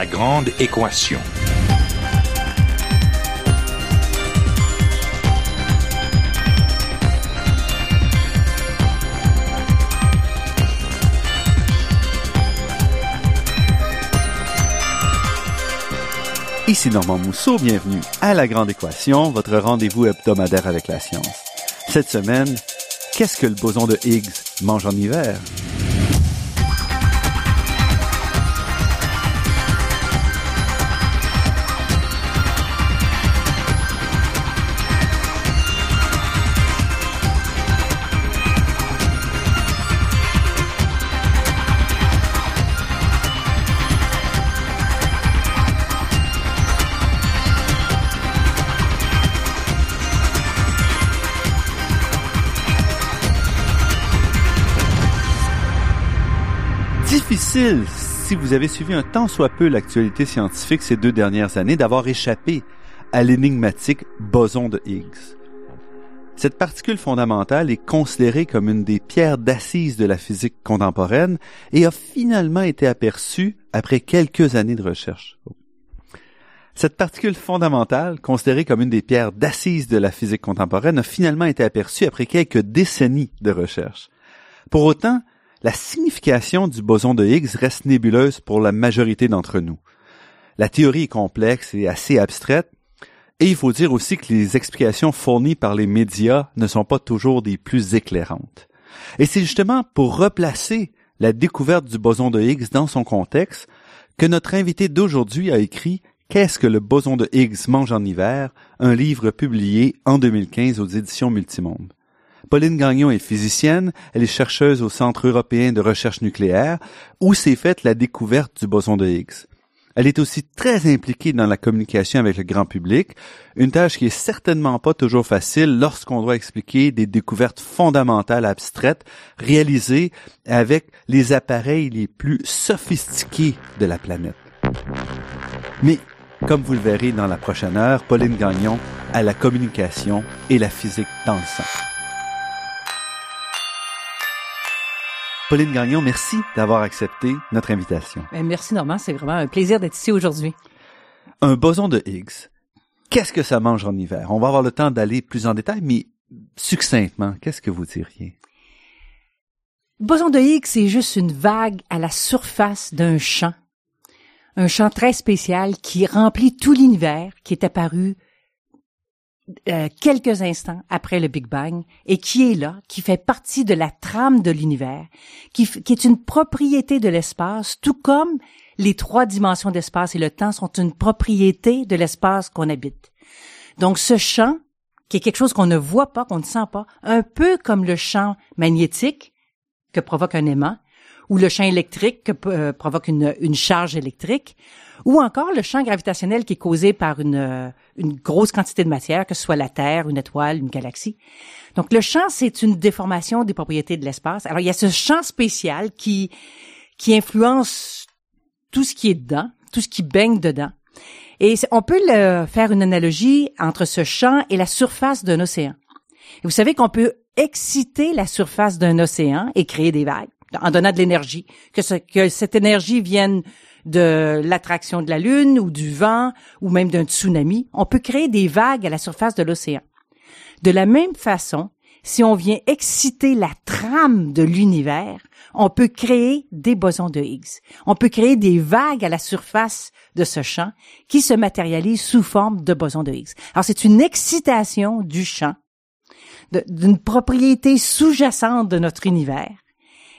La grande équation. Ici Normand Mousseau, bienvenue à La Grande Équation, votre rendez-vous hebdomadaire avec la science. Cette semaine, qu'est-ce que le boson de Higgs mange en hiver? Si vous avez suivi un tant soit peu l'actualité scientifique ces deux dernières années, d'avoir échappé à l'énigmatique boson de Higgs. Cette particule fondamentale est considérée comme une des pierres d'assises de la physique contemporaine et a finalement été aperçue après quelques années de recherche. Cette particule fondamentale, considérée comme une des pierres d'assises de la physique contemporaine, a finalement été aperçue après quelques décennies de recherche. Pour autant, la signification du boson de Higgs reste nébuleuse pour la majorité d'entre nous. La théorie est complexe et assez abstraite, et il faut dire aussi que les explications fournies par les médias ne sont pas toujours des plus éclairantes. Et c'est justement pour replacer la découverte du boson de Higgs dans son contexte que notre invité d'aujourd'hui a écrit Qu'est-ce que le boson de Higgs mange en hiver, un livre publié en 2015 aux éditions Multimonde. Pauline Gagnon est physicienne, elle est chercheuse au Centre européen de recherche nucléaire, où s'est faite la découverte du boson de Higgs. Elle est aussi très impliquée dans la communication avec le grand public, une tâche qui est certainement pas toujours facile lorsqu'on doit expliquer des découvertes fondamentales abstraites réalisées avec les appareils les plus sophistiqués de la planète. Mais, comme vous le verrez dans la prochaine heure, Pauline Gagnon a la communication et la physique dans le sang. Pauline Gagnon, merci d'avoir accepté notre invitation. Ben, merci Normand, c'est vraiment un plaisir d'être ici aujourd'hui. Un boson de Higgs, qu'est-ce que ça mange en hiver? On va avoir le temps d'aller plus en détail, mais succinctement, qu'est-ce que vous diriez? Boson de Higgs, c'est juste une vague à la surface d'un champ. Un champ très spécial qui remplit tout l'univers, qui est apparu euh, quelques instants après le Big Bang et qui est là, qui fait partie de la trame de l'univers, qui, qui, est une propriété de l'espace, tout comme les trois dimensions d'espace et le temps sont une propriété de l'espace qu'on habite. Donc ce champ, qui est quelque chose qu'on ne voit pas, qu'on ne sent pas, un peu comme le champ magnétique que provoque un aimant, ou le champ électrique que euh, provoque une, une charge électrique, ou encore le champ gravitationnel qui est causé par une, euh, une grosse quantité de matière, que ce soit la Terre, une étoile, une galaxie. Donc le champ, c'est une déformation des propriétés de l'espace. Alors il y a ce champ spécial qui, qui influence tout ce qui est dedans, tout ce qui baigne dedans. Et on peut le, faire une analogie entre ce champ et la surface d'un océan. Et vous savez qu'on peut exciter la surface d'un océan et créer des vagues en donnant de l'énergie, que, ce, que cette énergie vienne de l'attraction de la Lune ou du vent ou même d'un tsunami, on peut créer des vagues à la surface de l'océan. De la même façon, si on vient exciter la trame de l'univers, on peut créer des bosons de Higgs. On peut créer des vagues à la surface de ce champ qui se matérialisent sous forme de bosons de Higgs. Alors c'est une excitation du champ, d'une propriété sous-jacente de notre univers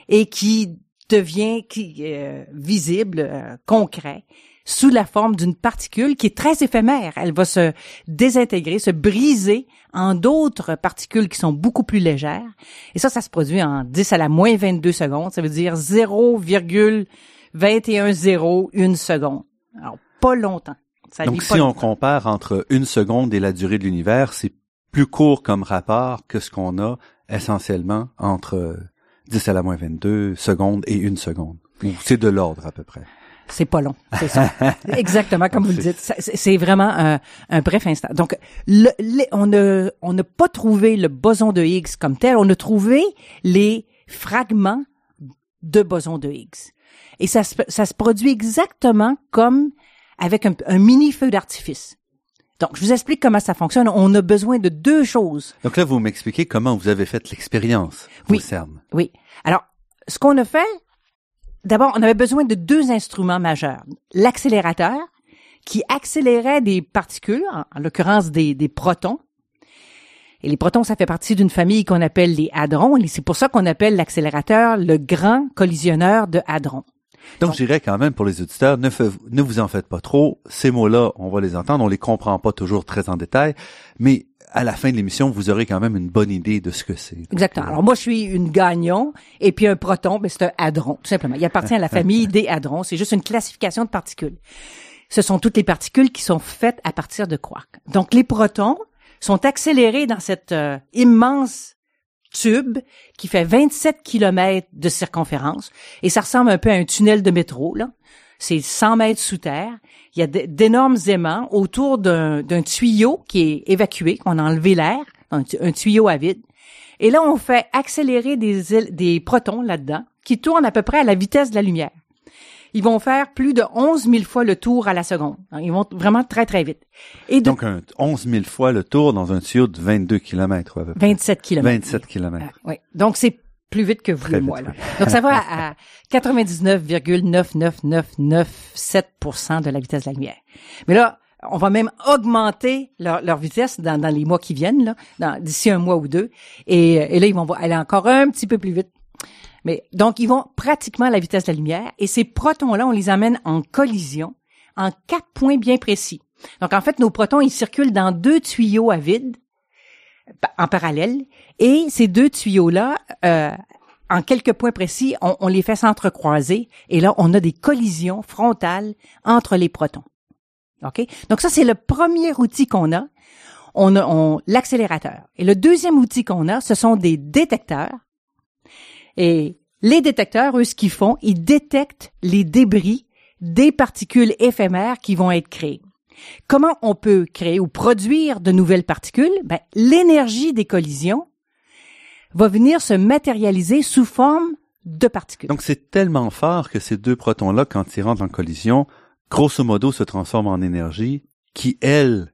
et qui devient qui, euh, visible, euh, concret, sous la forme d'une particule qui est très éphémère. Elle va se désintégrer, se briser en d'autres particules qui sont beaucoup plus légères. Et ça, ça se produit en 10 à la moins 22 secondes. Ça veut dire 0,210 seconde. Alors, pas longtemps. Donc, si on compare entre une seconde et la durée de l'univers, c'est plus court comme rapport que ce qu'on a essentiellement entre 10 à la moins 22 secondes et une seconde. C'est de l'ordre à peu près. C'est pas long, c'est ça. Exactement comme vous le dites. C'est vraiment un, un, bref instant. Donc, le, on n'a on pas trouvé le boson de Higgs comme tel. On a trouvé les fragments de boson de Higgs. Et ça se, ça se produit exactement comme avec un, un mini feu d'artifice. Donc, je vous explique comment ça fonctionne. On a besoin de deux choses. Donc là, vous m'expliquez comment vous avez fait l'expérience Oui. au CERN. Oui. Alors, ce qu'on a fait, d'abord, on avait besoin de deux instruments majeurs. L'accélérateur, qui accélérait des particules, en, en l'occurrence des, des protons. Et les protons, ça fait partie d'une famille qu'on appelle les hadrons. Et c'est pour ça qu'on appelle l'accélérateur le grand collisionneur de hadrons. Donc, je dirais quand même pour les auditeurs, ne, fe- ne vous en faites pas trop. Ces mots-là, on va les entendre, on les comprend pas toujours très en détail, mais à la fin de l'émission, vous aurez quand même une bonne idée de ce que c'est. Exactement. Alors moi, je suis une gagnon et puis un proton, ben, c'est un hadron, tout simplement. Il appartient à la famille des hadrons. C'est juste une classification de particules. Ce sont toutes les particules qui sont faites à partir de quarks. Donc les protons sont accélérés dans cette euh, immense tube qui fait 27 kilomètres de circonférence et ça ressemble un peu à un tunnel de métro là. C'est 100 mètres sous terre. Il y a d'énormes aimants autour d'un tuyau qui est évacué, qu'on a enlevé l'air, un, un tuyau à vide. Et là, on fait accélérer des, des protons là-dedans qui tournent à peu près à la vitesse de la lumière. Ils vont faire plus de 11 000 fois le tour à la seconde. Ils vont vraiment très, très vite. Et de Donc, un 11 000 fois le tour dans un tuyau de 22 km. À peu près. 27 kilomètres. 27 km. Ah, oui. Donc, c'est plus vite que vous Très et vite, moi. Là. oui. Donc, ça va à 99,99997% de la vitesse de la lumière. Mais là, on va même augmenter leur, leur vitesse dans, dans les mois qui viennent, là, d'ici un mois ou deux. Et, et là, ils vont aller encore un petit peu plus vite. Mais donc, ils vont pratiquement à la vitesse de la lumière. Et ces protons-là, on les amène en collision en quatre points bien précis. Donc, en fait, nos protons, ils circulent dans deux tuyaux à vide en parallèle. Et ces deux tuyaux-là, euh, en quelques points précis, on, les fait s'entrecroiser. Et là, on a des collisions frontales entre les protons. OK? Donc, ça, c'est le premier outil qu'on a. On a l'accélérateur. Et le deuxième outil qu'on a, ce sont des détecteurs. Et les détecteurs, eux, ce qu'ils font, ils détectent les débris des particules éphémères qui vont être créées. Comment on peut créer ou produire de nouvelles particules? Ben, l'énergie des collisions va venir se matérialiser sous forme de particules. Donc, c'est tellement fort que ces deux protons-là, quand ils rentrent en collision, grosso modo, se transforment en énergie qui, elle,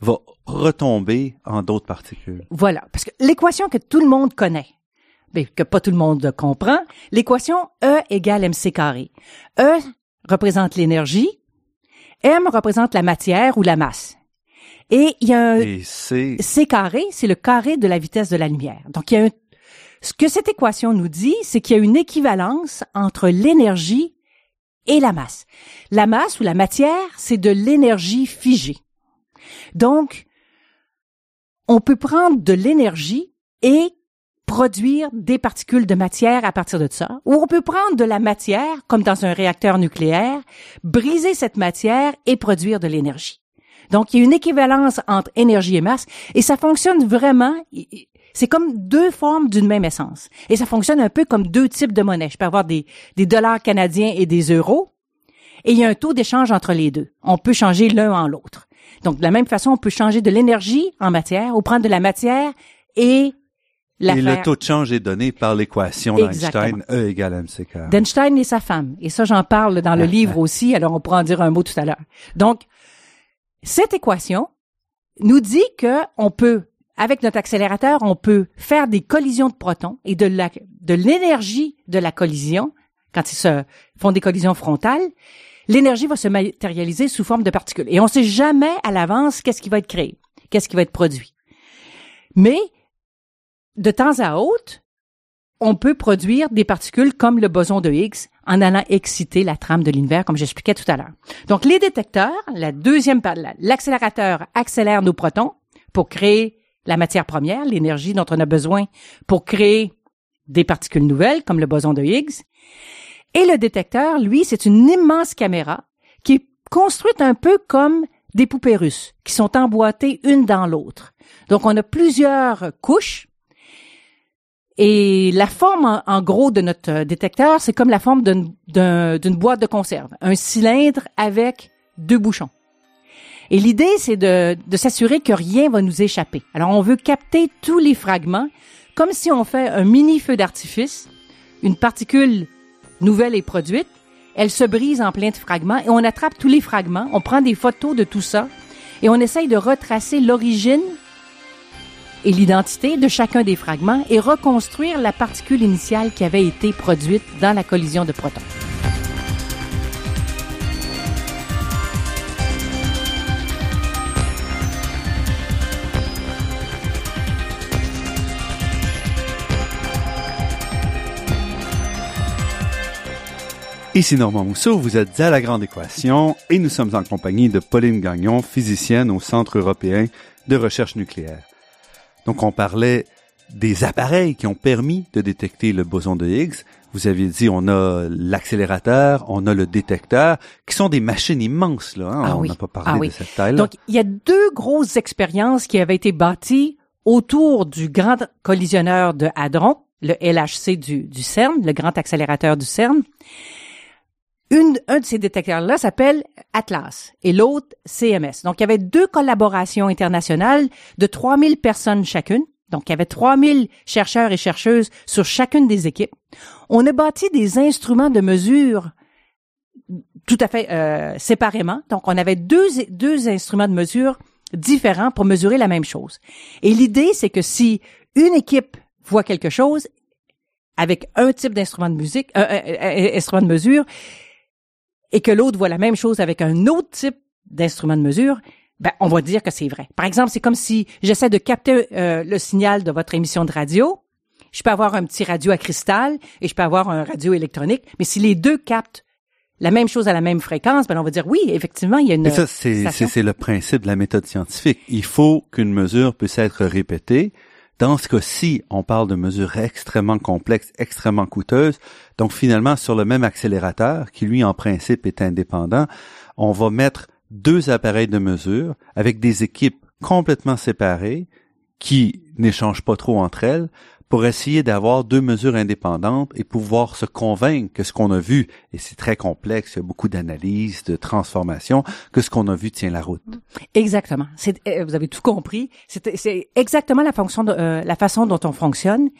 va retomber en d'autres particules. Voilà. Parce que l'équation que tout le monde connaît, que pas tout le monde comprend, l'équation E égale mc carré. E représente l'énergie, M représente la matière ou la masse. Et il y a un Et c'est... c carré, c'est le carré de la vitesse de la lumière. Donc il y a un ce que cette équation nous dit, c'est qu'il y a une équivalence entre l'énergie et la masse. La masse ou la matière, c'est de l'énergie figée. Donc, on peut prendre de l'énergie et produire des particules de matière à partir de ça, ou on peut prendre de la matière, comme dans un réacteur nucléaire, briser cette matière et produire de l'énergie. Donc, il y a une équivalence entre énergie et masse, et ça fonctionne vraiment, c'est comme deux formes d'une même essence. Et ça fonctionne un peu comme deux types de monnaie. Je peux avoir des, des dollars canadiens et des euros, et il y a un taux d'échange entre les deux. On peut changer l'un en l'autre. Donc, de la même façon, on peut changer de l'énergie en matière, ou prendre de la matière et Et le taux de change est donné par l'équation d'Einstein, E égale mc carré. d'Einstein et sa femme. Et ça, j'en parle dans le livre aussi, alors on pourra en dire un mot tout à l'heure. Donc, cette équation nous dit que on peut, avec notre accélérateur, on peut faire des collisions de protons et de la, de l'énergie de la collision, quand ils se font des collisions frontales, l'énergie va se matérialiser sous forme de particules. Et on sait jamais à l'avance qu'est-ce qui va être créé, qu'est-ce qui va être produit. Mais, de temps à autre, on peut produire des particules comme le boson de Higgs en allant exciter la trame de l'univers, comme j'expliquais tout à l'heure. Donc, les détecteurs, la deuxième l'accélérateur accélère nos protons pour créer la matière première, l'énergie dont on a besoin pour créer des particules nouvelles, comme le boson de Higgs. Et le détecteur, lui, c'est une immense caméra qui est construite un peu comme des poupées russes, qui sont emboîtées une dans l'autre. Donc, on a plusieurs couches et la forme, en, gros, de notre euh, détecteur, c'est comme la forme d'une d'un- d'une boîte de conserve. Un cylindre avec deux bouchons. Et l'idée, c'est de, de s'assurer que rien va nous échapper. Alors, on veut capter tous les fragments, comme si on fait un mini feu d'artifice, une particule nouvelle est produite, elle se brise en plein de fragments et on attrape tous les fragments, on prend des photos de tout ça et on essaye de retracer l'origine et l'identité de chacun des fragments et reconstruire la particule initiale qui avait été produite dans la collision de protons. Ici Normand Mousseau, vous êtes à La Grande Équation et nous sommes en compagnie de Pauline Gagnon, physicienne au Centre européen de recherche nucléaire. Donc on parlait des appareils qui ont permis de détecter le boson de Higgs. Vous aviez dit on a l'accélérateur, on a le détecteur, qui sont des machines immenses là. Hein? Ah on oui. n'a pas parlé Ah oui. de cette taille-là. Donc, il y a deux grosses expériences qui avaient été bâties autour du grand collisionneur de Hadron, le LHC du, du CERN, le grand accélérateur du CERN. Une, un de ces détecteurs-là s'appelle Atlas et l'autre CMS. Donc, il y avait deux collaborations internationales de 3000 personnes chacune. Donc, il y avait 3000 chercheurs et chercheuses sur chacune des équipes. On a bâti des instruments de mesure tout à fait euh, séparément. Donc, on avait deux, deux instruments de mesure différents pour mesurer la même chose. Et l'idée, c'est que si une équipe voit quelque chose avec un type d'instrument de musique, un, un- un- instrument de mesure, et que l'autre voit la même chose avec un autre type d'instrument de mesure, ben, on va dire que c'est vrai. Par exemple, c'est comme si j'essaie de capter euh, le signal de votre émission de radio. Je peux avoir un petit radio à cristal et je peux avoir un radio électronique, mais si les deux captent la même chose à la même fréquence, ben on va dire oui, effectivement, il y a une Mais ça, c'est, c'est le principe de la méthode scientifique. Il faut qu'une mesure puisse être répétée. Dans ce cas-ci, on parle de mesures extrêmement complexes, extrêmement coûteuses. Donc finalement, sur le même accélérateur, qui lui en principe est indépendant, on va mettre deux appareils de mesure avec des équipes complètement séparées qui n'échangent pas trop entre elles pour essayer d'avoir deux mesures indépendantes et pouvoir se convaincre que ce qu'on a vu, et c'est très complexe, il y a beaucoup d'analyses, de transformations, que ce qu'on a vu tient la route. Exactement. Euh, vous avez tout compris. C'est, c'est exactement la fonction, de, euh, la façon dont on fonctionne.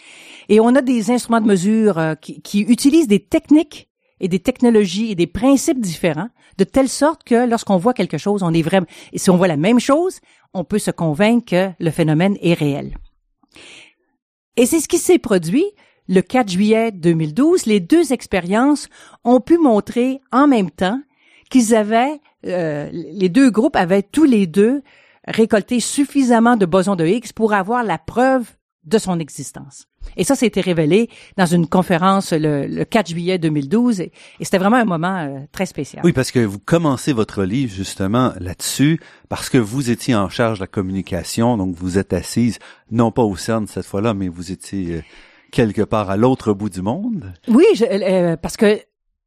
Et on a des instruments de mesure euh, qui, qui utilisent des techniques et des technologies et des principes différents, de telle sorte que lorsqu'on voit quelque chose, on est vraiment, et si on voit la même chose, on peut se convaincre que le phénomène est réel. Et c'est ce qui s'est produit le 4 juillet 2012. Les deux expériences ont pu montrer en même temps qu'ils avaient, euh, les deux groupes avaient tous les deux récolté suffisamment de bosons de Higgs pour avoir la preuve de son existence. Et ça, c'était révélé dans une conférence le, le 4 juillet 2012 et, et c'était vraiment un moment euh, très spécial. Oui, parce que vous commencez votre livre justement là-dessus, parce que vous étiez en charge de la communication, donc vous êtes assise, non pas au CERN cette fois-là, mais vous étiez euh, quelque part à l'autre bout du monde. Oui, je- euh, parce que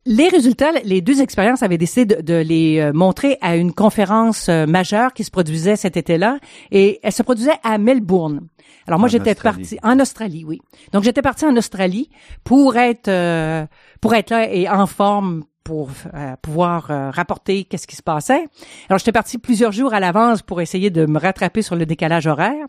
les résultats, les deux expériences avaient décidé de, de les euh, montrer à une conférence euh, majeure qui se produisait cet été-là, et elle se produisait à Melbourne. Alors moi, j'étais partie en Australie, oui. Donc j'étais partie en Australie pour être euh, pour être là et en forme pour euh, pouvoir euh, rapporter qu'est-ce qui se passait. Alors j'étais partie plusieurs jours à l'avance pour essayer de me rattraper sur le décalage horaire.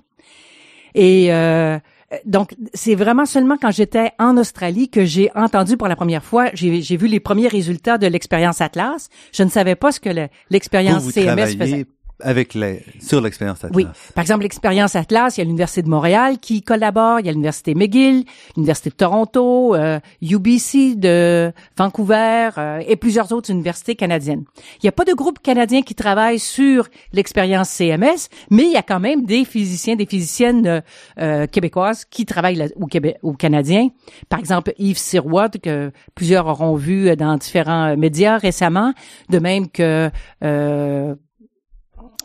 Et euh, donc, c'est vraiment seulement quand j'étais en Australie que j'ai entendu pour la première fois, j'ai vu les premiers résultats de l'expérience Atlas. Je ne savais pas ce que l'expérience CMS faisait. Avec les, sur l'expérience Atlas. Oui. Par exemple, l'expérience Atlas, il y a l'Université de Montréal qui collabore, il y a l'Université McGill, l'Université de Toronto, euh, UBC de Vancouver euh, et plusieurs autres universités canadiennes. Il n'y a pas de groupe canadien qui travaille sur l'expérience CMS, mais il y a quand même des physiciens, des physiciennes euh, euh, québécoises qui travaillent là, au Québec, au Canadien. Par exemple, Yves Sirois, que plusieurs auront vu dans différents médias récemment, de même que euh,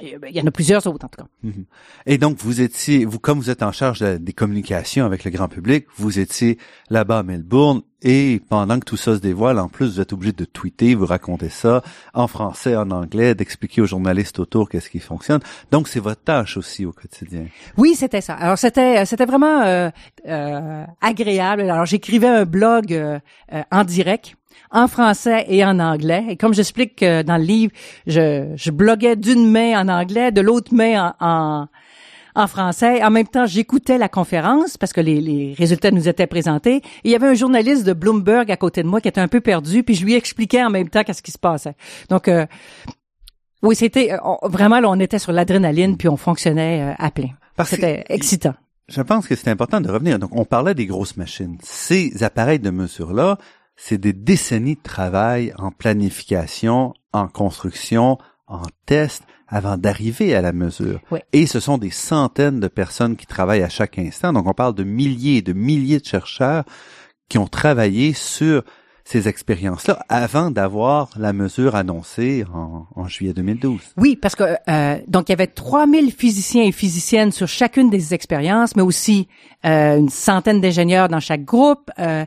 il y en a plusieurs autres en tout cas. Mhm. Et donc, vous étiez, vous, comme vous êtes en charge de- des communications avec le grand public, vous étiez là-bas à Melbourne et pendant que tout ça se dévoile, en plus, vous êtes obligé de tweeter, vous racontez ça en français, en anglais, d'expliquer aux journalistes autour qu'est-ce qui fonctionne. Donc, c'est votre tâche aussi au quotidien. Oui, c'était ça. Alors c'était c'était vraiment euh, euh, agréable. Alors j'écrivais un blog euh, euh, en direct en français et en anglais. Et comme j'explique euh, dans le livre, je, je bloguais d'une main en anglais, de l'autre main en, en, en français. En même temps, j'écoutais la conférence parce que les, les, résultats nous étaient présentés. Et il y avait un journaliste de Bloomberg à côté de moi qui était un peu perdu, puis je lui expliquais en même temps qu'est-ce qui se passait. Donc, euh, oui, c'était euh, vraiment là, on était sur l'adrénaline puis on fonctionnait euh, à plein. C'était excitant. Je pense que c'est important de revenir. Donc, on parlait des grosses machines. Ces appareils de mesure-là, c'est des décennies de travail en planification, en construction, en test, avant d'arriver à la mesure. Et ce sont des centaines de personnes qui travaillent à chaque instant. Donc, on parle de milliers et de milliers de chercheurs qui ont travaillé sur ces expériences-là avant d'avoir la mesure annoncée en, juillet 2012. Oui, parce que euh, donc il y avait 3000 physiciens et physiciennes sur chacune des expériences, mais aussi euh, une centaine d'ingénieurs dans chaque groupe, euh,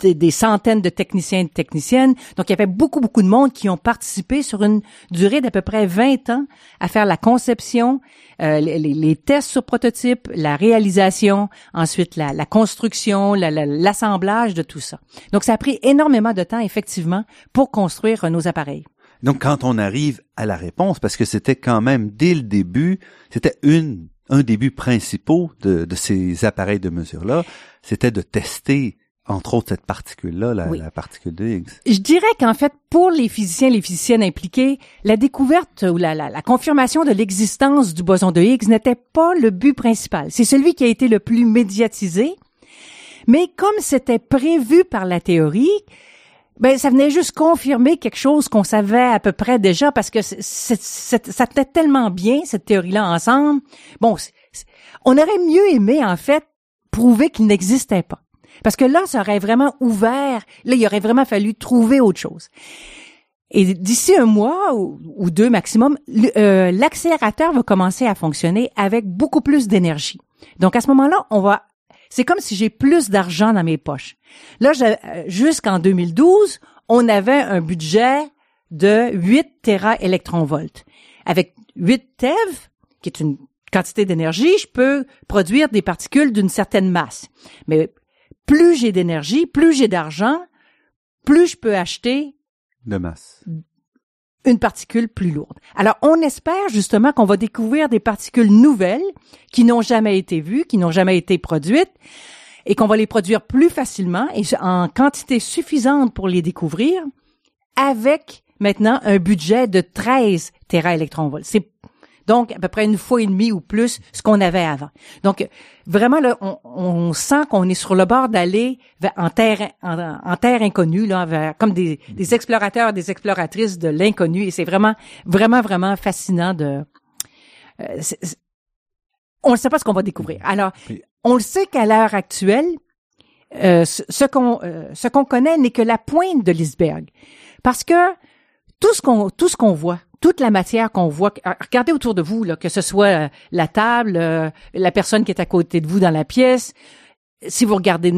des, centaines de techniciens et de techniciennes. Donc, il y avait beaucoup, beaucoup de monde qui ont participé sur une durée d'à peu près 20 ans à faire la conception, euh, les, tests sur prototype, la réalisation, ensuite la, la construction, l'assemblage de tout ça. Donc, ça a pris énormément de temps, effectivement, pour construire nos appareils. Donc, quand on arrive à la réponse, parce que c'était quand même dès le début, c'était une un des buts principaux de, de ces appareils de mesure-là, c'était de tester entre autres cette particule-là, la, particule de Higgs. Je dirais qu'en fait, pour les physiciens, les physiciennes impliqués, la découverte ou la, la, confirmation de l'existence du boson de Higgs n'était pas le but principal. C'est celui qui a été le plus médiatisé. Mais comme c'était prévu par la théorie, ben ça venait juste confirmer quelque chose qu'on savait à peu près déjà parce que ça tenait tellement bien cette théorie-là ensemble. Bon, on aurait mieux aimé en fait prouver qu'il n'existait pas. Parce que là, ça aurait vraiment ouvert, là, il aurait vraiment fallu trouver autre chose. Et d'ici un mois ou, deux maximum, euh, l'accélérateur va commencer à fonctionner avec beaucoup plus d'énergie. Donc à ce moment-là, on va c'est comme si j'ai plus d'argent dans mes poches. Là, euh, jusqu'en 2012, on avait un budget de 8 téraélectronvolts. Avec 8 TeV, qui est une quantité d'énergie, je peux produire des particules d'une certaine masse. Mais plus j'ai d'énergie, plus j'ai d'argent, plus je peux acheter de masse. Une particule plus lourde. Alors, on espère justement qu'on va découvrir des particules nouvelles qui n'ont jamais été vues, qui n'ont jamais été produites, et qu'on va les produire plus facilement et en quantité suffisante pour les découvrir, avec maintenant un budget de 13 téraélectronvolts. C'est donc, à peu près une fois et demie ou plus ce qu'on avait avant. Donc, vraiment, là, on, sent qu'on est sur le bord d'aller en terre, en, terre inconnue, là, vers, comme des, des explorateurs, des exploratrices de l'inconnu. Et c'est vraiment, vraiment, vraiment fascinant de... Euh, on ne sait pas ce qu'on va découvrir. Alors, on le sait qu'à l'heure actuelle, euh, ce qu'on euh, ce qu'on connaît n'est que la pointe de l'iceberg, parce que tout ce qu'on tout ce qu'on voit, toute la matière qu'on voit, ah, regardez autour de vous, là, que ce soit euh, la table, euh, la personne qui est à côté de vous dans la pièce, si vous regardez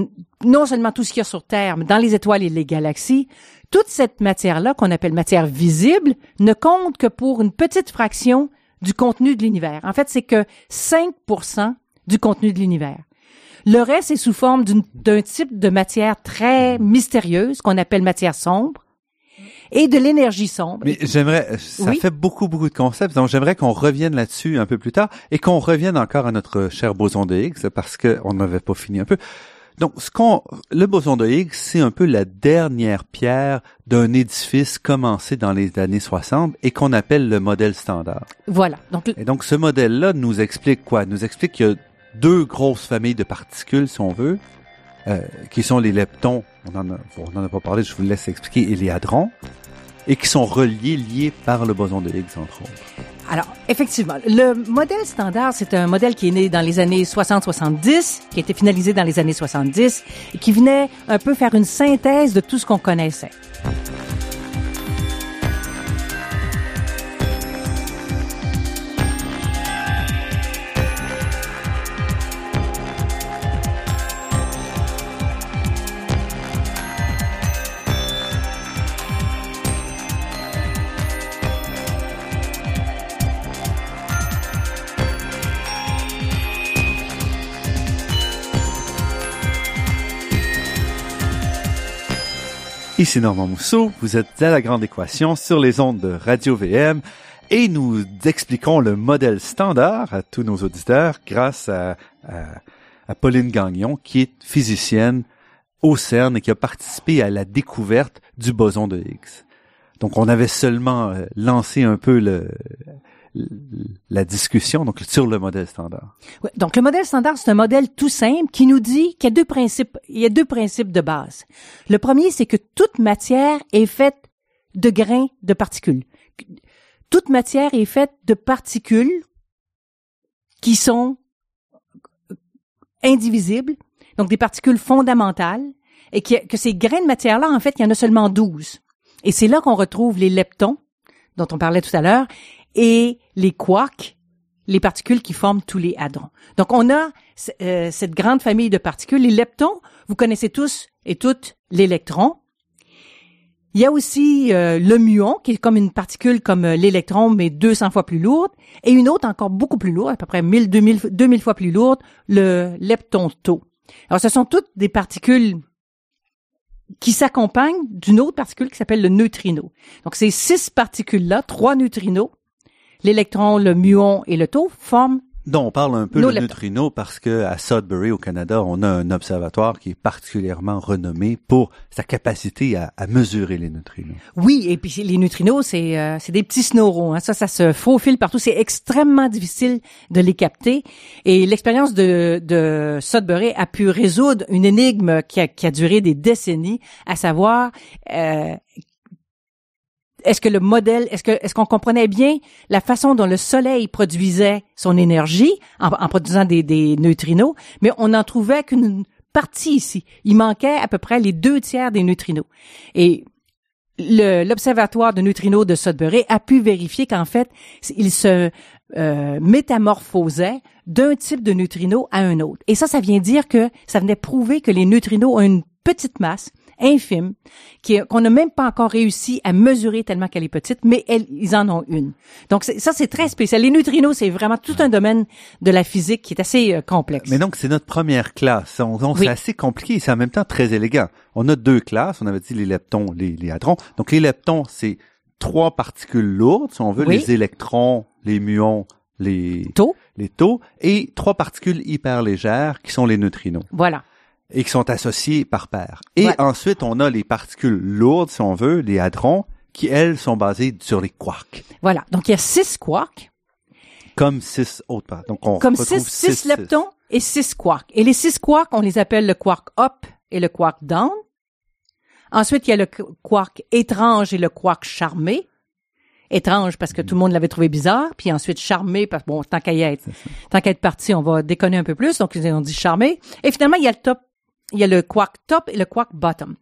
non seulement tout ce qu'il y a sur Terre, mais dans les étoiles et les galaxies, toute cette matière-là, qu'on appelle matière visible, ne compte que pour une petite fraction du contenu de l'univers. En fait, c'est que 5% du contenu de l'univers. Le reste est sous forme d'un type de matière très mystérieuse qu'on appelle matière sombre, et de l'énergie sombre. Mais j'aimerais, ça fait beaucoup, beaucoup de concepts, donc j'aimerais qu'on revienne là-dessus un peu plus tard et qu'on revienne encore à notre cher boson de Higgs parce qu'on n'avait pas fini un peu. Donc, ce qu'on, le boson de Higgs, c'est un peu la dernière pierre d'un édifice commencé dans les années 60 et qu'on appelle le modèle standard. Voilà. Donc, et donc, ce modèle-là nous explique quoi? Nous explique qu'il y a deux grosses familles de particules, si on veut, euh, qui sont les leptons, on en, a, on en a pas parlé, je vous laisse expliquer, et les hadrons, et qui sont reliés, liés par le boson de Higgs, entre autres. Alors, effectivement, le modèle standard, c'est un modèle qui est né dans les années 60-70, qui a été finalisé dans les années 70, et qui venait un peu faire une synthèse de tout ce qu'on connaissait. Ici Normand Mousseau, vous êtes à la grande équation sur les ondes de Radio VM Et nous expliquons le modèle standard à tous nos auditeurs grâce à, à, Pauline Gagnon, qui est physicienne au CERN et qui a participé à la découverte du boson de Higgs. Donc, on avait seulement euh, lancé un peu le, la discussion donc sur le modèle standard. Ouais, donc le modèle standard c'est un modèle tout simple qui nous dit qu'il y a deux principes il y a deux principes de base. Le premier c'est que toute matière est faite de grains de particules. Toute matière est faite de particules qui sont indivisibles, donc des particules fondamentales et que, ces grains de matière là en fait, il y en a seulement 12. Et c'est là qu'on retrouve les leptons dont on parlait tout à l'heure et les quarks, les particules qui forment tous les hadrons. Donc on a euh, cette grande famille de particules. Les leptons, vous connaissez tous et toutes l'électron. Il y a aussi euh, le muon, qui est comme une particule comme euh, l'électron, mais 200 fois plus lourde, et une autre encore beaucoup plus lourde, à peu près 1000, 2000, 2000 fois plus lourde, le lepton. Alors, ce sont toutes des particules qui s'accompagnent d'une autre particule qui s'appelle le neutrino. Donc, ces six particules-là, trois neutrinos, l'électron, le muon et le taux forment dont on parle un peu de neutrinos parce que à Sudbury au Canada, on a un observatoire qui est particulièrement renommé pour sa capacité à, à mesurer les neutrinos. Oui, et puis les neutrinos, c'est euh, c'est des petits snorons. Hein. Ça, ça se faufile partout. C'est extrêmement difficile de les capter. Et l'expérience de, de Sudbury a pu résoudre une énigme qui a, qui a duré des décennies, à savoir euh, est-ce que le modèle, est-ce que est-ce qu'on comprenait bien la façon dont le Soleil produisait son énergie en, produisant des, des, neutrinos, mais on n'en trouvait qu'une partie ici. Il manquait à peu près les deux tiers des neutrinos. Et l'observatoire de neutrinos de Sudbury a pu vérifier qu'en fait, il se euh, métamorphosait d'un type de neutrino à un autre. Et ça, ça vient dire que ça venait prouver que les neutrinos ont une petite masse infime qu'on n'a même pas encore réussi à mesurer tellement qu'elle est petite, mais ils en ont une. Donc ça, c'est très spécial. Les neutrinos, c'est vraiment tout un domaine de la physique qui est assez euh, complexe. Mais donc, c'est notre première classe. Donc, c'est assez compliqué et c'est en même temps très élégant. On a deux classes. On avait dit les leptons, les, les hadrons. Donc, les leptons, c'est trois particules lourdes, si on veut, les électrons, les muons, les taux, les taux, et trois particules hyper légères qui sont les neutrinos. Voilà et qui sont associés par paire. Et ensuite, on a les particules lourdes, si on veut, les hadrons, qui, elles, sont basées sur les quarks. Voilà. Donc, il y a six quarks. Comme six autres parts. Donc, on Comme six, six, leptons et six quarks. Et les six quarks, on les appelle le quark up et le quark down. Ensuite, il y a le quark étrange et le quark charmé. Étrange parce que tout le monde l'avait trouvé bizarre, puis ensuite charmé parce que bon, tant qu'à y être, tant qu'à être parti, on va déconner un peu plus, donc ils ont dit charmé. Et finalement, il y a le top il y a le quark top et le quark bottom.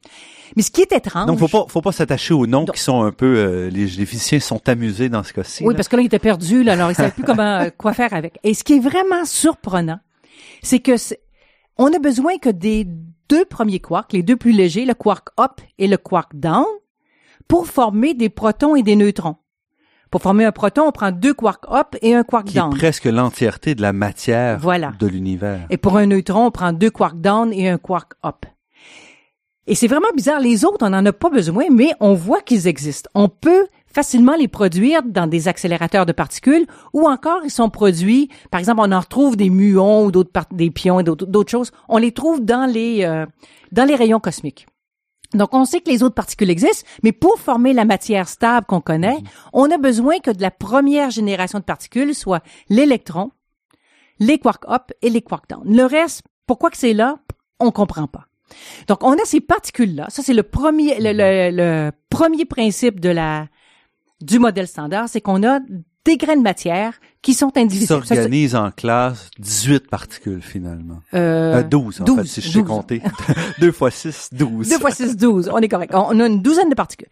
Mais ce qui est étrange. Donc, faut pas, faut pas s'attacher aux noms qui sont un peu, euh, les, les, physiciens sont amusés dans ce cas-ci. Oui, parce que là, il était perdu, là, alors il savait plus comment, euh, quoi faire avec. Et ce qui est vraiment surprenant, c'est que on a besoin que des deux premiers quarks, les deux plus légers, le quark up et le quark down, pour former des protons et des neutrons. Pour former un proton, on prend deux quarks up et un quark down. Qui presque l'entièreté de la matière de l'univers. Et pour un neutron, on prend deux quarks down et un quark up. Et c'est vraiment bizarre. Les autres, on n'en a pas besoin, mais on voit qu'ils existent. On peut facilement les produire dans des accélérateurs de particules ou encore ils sont produits, par exemple, on en retrouve des muons ou d'autres des pions et d'autres choses. On les trouve dans les, euh, dans les rayons cosmiques. Donc, on sait que les autres particules existent, mais pour former la matière stable qu'on connaît, mhm. on a besoin que de la première génération de particules soit l'électron, les quark up et les quark down. Le reste, pourquoi que c'est là, on comprend pas. Donc, on a ces particules-là. Ça, c'est le premier, le, le, premier principe de la, du modèle standard, c'est qu'on a des grains de matière qui sont indivisibles. S'organisent en classe 18 particules finalement. Euh, 12 euh, en 12, fait, si je sais compter. 2 fois 6, 12. 2 fois 6, 12. On est correct. On a une douzaine de particules.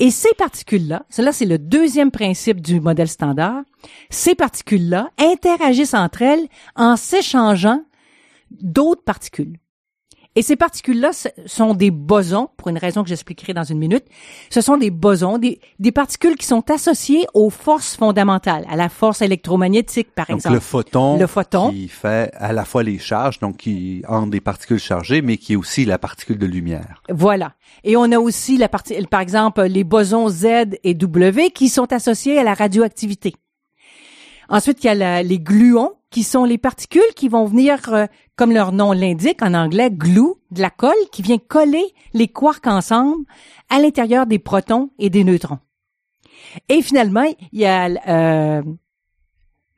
Et ces particules-là, cela c'est le deuxième principe du modèle standard, ces particules-là interagissent entre elles en s'échangeant d'autres particules. Et ces particules-là sont des bosons, pour une raison que j'expliquerai dans une minute. Ce sont des bosons, des, des particules qui sont associées aux forces fondamentales, à la force électromagnétique, par Donc exemple. le photon, Le photon. qui fait à la fois les charges, donc qui entre des particules chargées, mais qui est aussi la particule de lumière. Voilà. Et on a aussi la partie, par exemple, les bosons Z et W qui sont associés à la radioactivité. Ensuite, il y a la- les gluons qui sont les particules qui vont venir, euh, comme leur nom l'indique en anglais, glue, de la colle, qui vient coller les quarks ensemble à l'intérieur des protons et des neutrons. Et finalement, il y a, euh,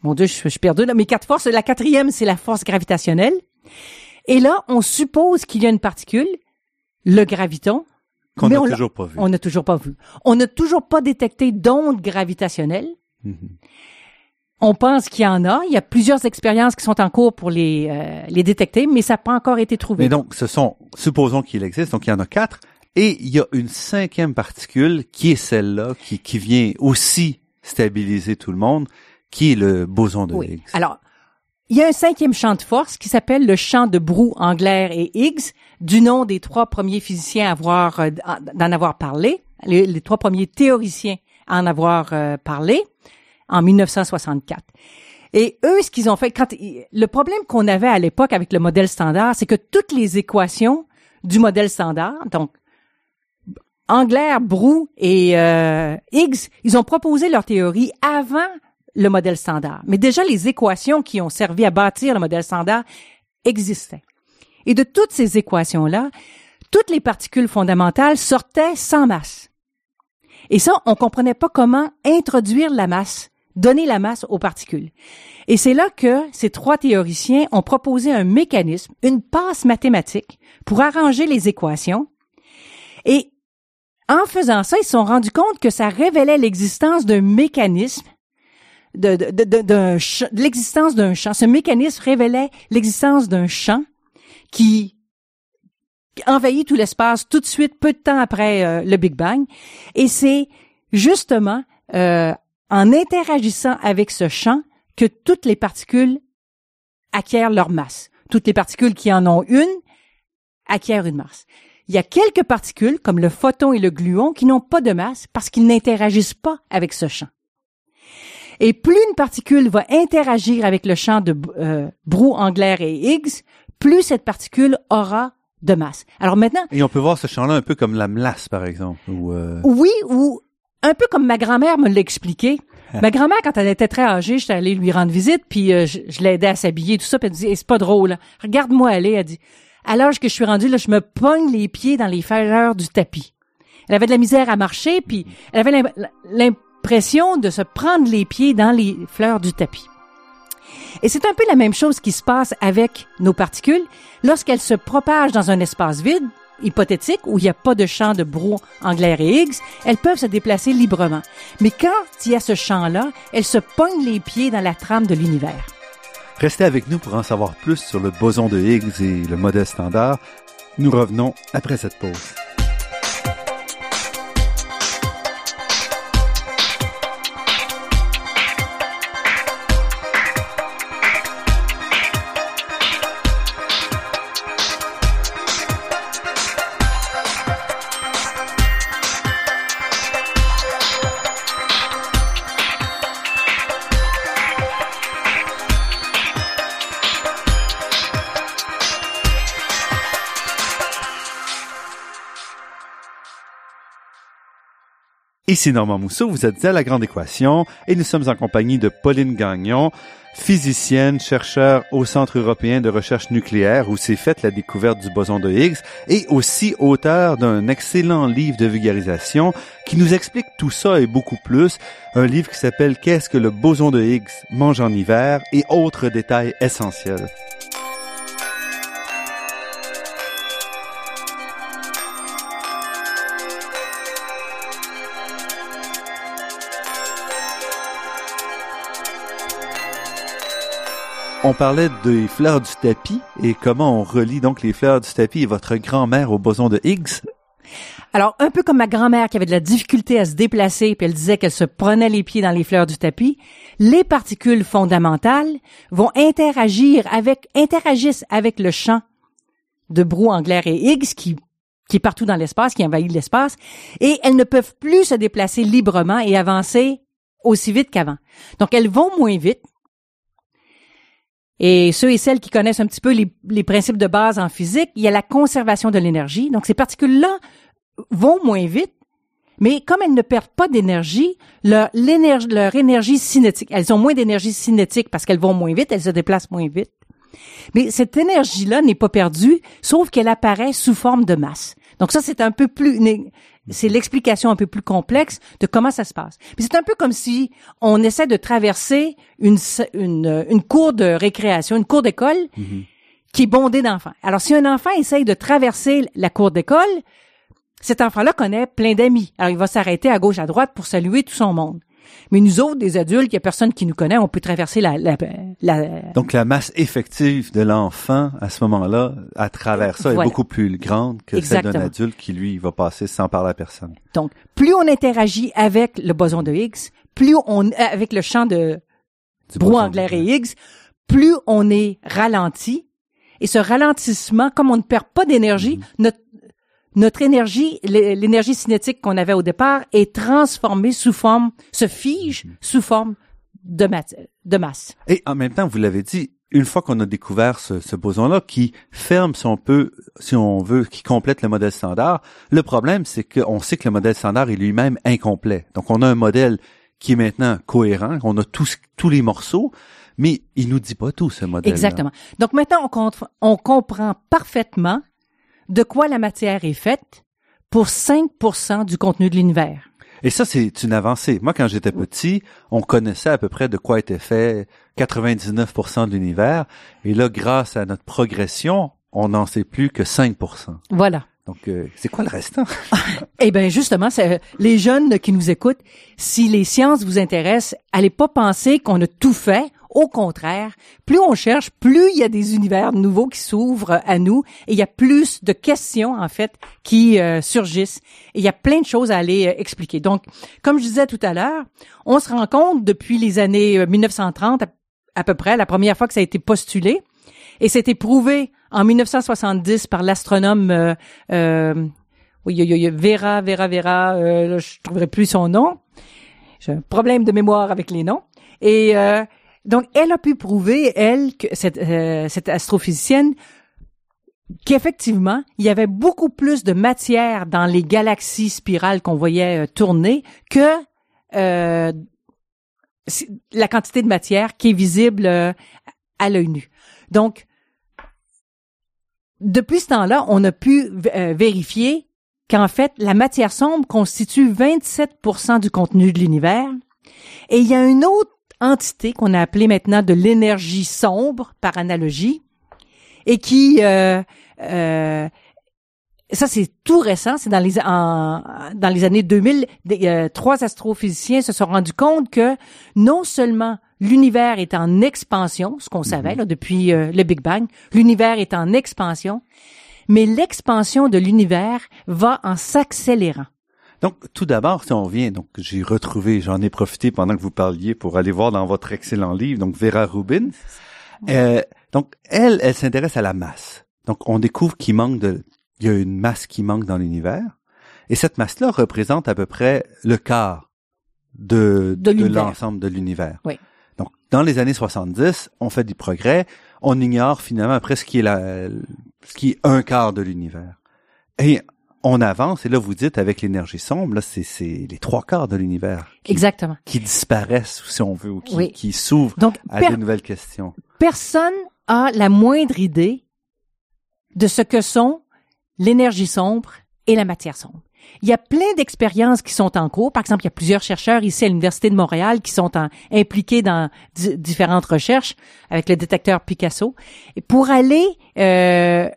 mon Dieu, je, suis perdu là, mes quatre forces. La quatrième, c'est la force gravitationnelle. Et là, on suppose qu'il y a une particule, le graviton, Qu'on n'a toujours pas vu. on n'a toujours pas vu. On n'a toujours pas détecté d'ondes gravitationnelles. Mhm. On pense qu'il y en a. Il y a plusieurs expériences qui sont en cours pour les, euh, les détecter, mais ça n'a pas encore été trouvé. Mais donc, ce sont, supposons qu'il existe, donc il y en a quatre, et il y a une cinquième particule qui est celle-là, qui, qui vient aussi stabiliser tout le monde, qui est le boson de Oui. Higgs. Alors, il y a un cinquième champ de force qui s'appelle le champ de Brou, Anglaire et Higgs, du nom des trois premiers physiciens à avoir, euh, d'en avoir parlé, les, les trois premiers théoriciens à en avoir euh, parlé en 1964. Et eux, ce qu'ils ont fait, quand le problème qu'on avait à l'époque avec le modèle standard, c'est que toutes les équations du modèle standard, donc Anglaire, Brou et euh, Higgs, ils ont proposé leur théorie avant le modèle standard. Mais déjà, les équations qui ont servi à bâtir le modèle standard existaient. Et de toutes ces équations-là, toutes les particules fondamentales sortaient sans masse. Et ça, on comprenait pas comment introduire la masse, donner la masse aux particules. Et c'est là que ces trois théoriciens ont proposé un mécanisme, une passe mathématique pour arranger les équations. Et en faisant ça, ils se sont rendus compte que ça révélait l'existence d'un mécanisme de, de, de, l'existence d'un champ. Ce mécanisme révélait l'existence d'un champ qui envahit tout l'espace tout de suite, peu de temps après euh, le Big Bang. Et c'est justement euh, en interagissant avec ce champ que toutes les particules acquièrent leur masse. Toutes les particules qui en ont une acquièrent une masse. Il y a quelques particules, comme le photon et le gluon, qui n'ont pas de masse parce qu'ils n'interagissent pas avec ce champ. Et plus une particule va interagir avec le champ de euh, Brou, Anglaire et Higgs, plus cette particule aura de masse. Alors maintenant, Et on peut voir ce champ-là un peu comme la melasse, par exemple. Ou, euh, oui, ou un peu comme ma grand-mère me l'a expliqué. ma grand-mère, quand elle était très âgée, j'étais allée lui rendre visite, puis euh, je, je l'aidais à s'habiller, tout ça, puis elle dit, Eh, c'est pas drôle, là. regarde-moi aller, elle dit, à l'âge que je suis rendue, là, je me pogne les pieds dans les fleurs du tapis. Elle avait de la misère à marcher, puis elle avait l'im- l'impression de se prendre les pieds dans les fleurs du tapis. Et c'est un peu la même chose qui se passe avec nos particules. Lorsqu'elles se propagent dans un espace vide, hypothétique, où il n'y a pas de champ de Brou, Anglaire et Higgs, elles peuvent se déplacer librement. Mais quand il y a ce champ-là, elles se pognent les pieds dans la trame de l'univers. Restez avec nous pour en savoir plus sur le boson de Higgs et le modèle standard. Nous revenons après cette pause. Ici Normand Mousseau, vous êtes à La Grande Équation et nous sommes en compagnie de Pauline Gagnon, physicienne, chercheur au Centre européen de recherche nucléaire où s'est faite la découverte du boson de Higgs et aussi auteur d'un excellent livre de vulgarisation qui nous explique tout ça et beaucoup plus, un livre qui s'appelle Qu'est-ce que le boson de Higgs mange en hiver? et autres détails essentiels. On parlait des fleurs du tapis et comment on relie donc les fleurs du tapis et votre grand-mère au boson de Higgs. Alors, un peu comme ma grand-mère qui avait de la difficulté à se déplacer, puis elle disait qu'elle se prenait les pieds dans les fleurs du tapis, les particules fondamentales vont interagir avec, interagissent avec le champ de Brou, Anglaire et Higgs qui qui est partout dans l'espace, qui envahit l'espace, et elles ne peuvent plus se déplacer librement et avancer aussi vite qu'avant. Donc elles vont moins vite. Et ceux et celles qui connaissent un petit peu les, les principes de base en physique, il y a la conservation de l'énergie. Donc ces particules-là vont moins vite, mais comme elles ne perdent pas d'énergie, leur, l'énergie, leur énergie cinétique, elles ont moins d'énergie cinétique parce qu'elles vont moins vite, elles se déplacent moins vite. Mais cette énergie-là n'est pas perdue, sauf qu'elle apparaît sous forme de masse. Donc ça, c'est un peu plus, c'est l'explication un peu plus complexe de comment ça se passe. Mais c'est un peu comme si on essaie de traverser une, une, une cour de récréation, une cour d'école Mhm. qui est bondée d'enfants. Alors, si un enfant essaye de traverser la cour d'école, cet enfant-là connaît plein d'amis. Alors, il va s'arrêter à gauche, à droite pour saluer tout son monde. Mais nous autres, des adultes, il y a personne qui nous connaît, on peut traverser la, la, la- Donc la masse effective de l'enfant à ce moment-là, à travers ça, est beaucoup plus grande que celle d'un adulte qui, lui, va passer sans parler à personne. Donc, plus on interagit avec le boson de Higgs, plus on, euh, avec le champ de et Higgs. Plus on est ralenti. Et ce ralentissement, comme on ne perd pas d'énergie, notre, notre énergie, l'é- l'énergie cinétique qu'on avait au départ, est transformée sous forme, se fige sous forme de, mat- de masse. Et en même temps, vous l'avez dit, une fois qu'on a découvert ce, ce boson-là qui ferme, si on peut, si on veut, qui complète le modèle standard, le problème, c'est qu'on sait que le modèle standard est lui-même incomplet. Donc, on a un modèle qui est maintenant cohérent, on a tous, tous les morceaux, mais il nous dit pas tout, ce modèle Exactement. Donc maintenant, on, on comprend parfaitement de quoi la matière est faite pour 5% du contenu de l'univers. Et ça, c'est une avancée. Moi, quand j'étais petit, on connaissait à peu près de quoi était fait 99% de l'univers. Et là, grâce à notre progression, on n'en sait plus que 5%. Voilà. Donc, euh, c'est quoi le restant? Eh bien, justement, c'est- les jeunes qui nous écoutent, si les sciences vous intéressent, allez pas penser qu'on a tout fait. Au contraire, plus on cherche, plus il y a des univers nouveaux qui s'ouvrent à nous et il y a plus de questions, en fait, qui euh, surgissent. Et il y a plein de choses à aller euh, expliquer. Donc, comme je disais tout à l'heure, on se rend compte depuis les années euh, 1930 à, à peu près, la première fois que ça a été postulé, et c'était prouvé en 1970 par l'astronome euh, euh, oui, y a Vera, Vera, Vera, euh, là, je trouverai plus son nom. J'ai un problème de mémoire avec les noms. Et euh, donc, elle a pu prouver, elle, que cette, euh, cette astrophysicienne, qu'effectivement, il y avait beaucoup plus de matière dans les galaxies spirales qu'on voyait euh, tourner que euh, la quantité de matière qui est visible euh, à l'œil nu. Donc, depuis ce temps-là, on a pu vérifier qu'en fait, la matière sombre constitue 27% du contenu de l'univers. Et il y a une autre entité qu'on a appelée maintenant de l'énergie sombre, par analogie, et qui, euh, euh, ça c'est tout récent, c'est dans les en- dans les années 2000, des, euh, trois astrophysiciens se sont rendus compte que non seulement l'univers est en expansion, ce qu'on savait là, depuis euh, le Big Bang, l'univers est en expansion, mais l'expansion de l'univers va en s'accélérant. Donc, tout d'abord, si on vient, donc j'ai retrouvé, j'en ai profité pendant que vous parliez pour aller voir dans votre excellent livre, donc Vera Rubin. Euh, donc, elle, elle s'intéresse à la masse. Donc, on découvre qu'il manque de, il y a une masse qui manque dans l'univers, et cette masse-là représente à peu près le quart de, De l'ensemble de l'univers. Oui. Donc, dans les années 70, on fait du progrès, on ignore finalement après ce qui est la, ce qui est un quart de l'univers. Et on avance, et là, vous dites, avec l'énergie sombre, là, c'est, c'est les trois quarts de l'univers qui, Exactement. qui disparaissent, si on veut, ou qui, Oui. qui s'ouvrent Donc, à de nouvelles questions. personne a la moindre idée de ce que sont l'énergie sombre et la matière sombre. Il y a plein d'expériences qui sont en cours. Par exemple, il y a plusieurs chercheurs ici à l'Université de Montréal qui sont en- impliqués dans di- différentes recherches avec le détecteur Picasso et pour aller euh,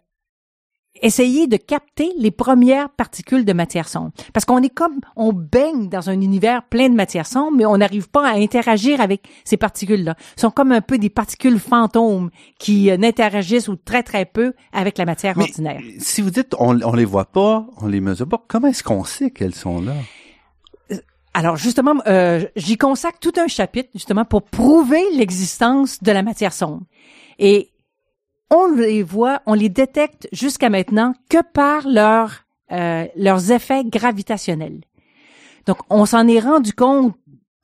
essayer de capter les premières particules de matière sombre. Parce qu'on est comme, on baigne dans un univers plein de matière sombre, mais on n'arrive pas à interagir avec ces particules-là. Ce sont comme un peu des particules fantômes qui euh, n'interagissent ou très très peu avec la matière Mais ordinaire. si vous dites, on, on les voit pas, on les mesure pas, comment est-ce qu'on sait qu'elles sont là? Alors justement, euh, j'y consacre tout un chapitre justement pour prouver l'existence de la matière sombre. Et on les voit, on les détecte jusqu'à maintenant que par leur, euh, leurs effets gravitationnels. Donc, on s'en est rendu compte,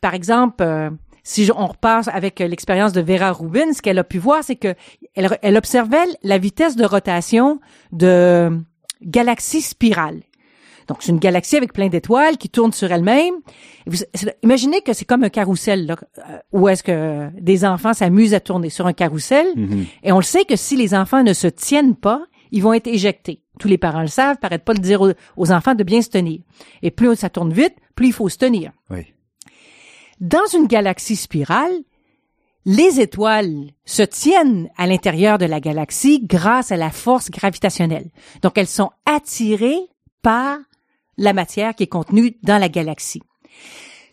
par exemple, euh, si on repasse avec l'expérience de Vera Rubin, ce qu'elle a pu voir, c'est que elle, elle observait la vitesse de rotation de galaxies spirales. Donc, c'est une galaxie avec plein d'étoiles qui tourne sur elle-même. Imaginez que c'est comme un carrousel, là, euh, où est-ce que des enfants s'amusent à tourner sur un carrousel. Mhm. Et on le sait que si les enfants ne se tiennent pas, ils vont être éjectés. Tous les parents le savent, paraît pas le dire aux, aux enfants de bien se tenir. Et plus ça tourne vite, plus il faut se tenir. Oui. Dans une galaxie spirale, les étoiles se tiennent à l'intérieur de la galaxie grâce à la force gravitationnelle. Donc elles sont attirées par la matière qui est contenue dans la galaxie.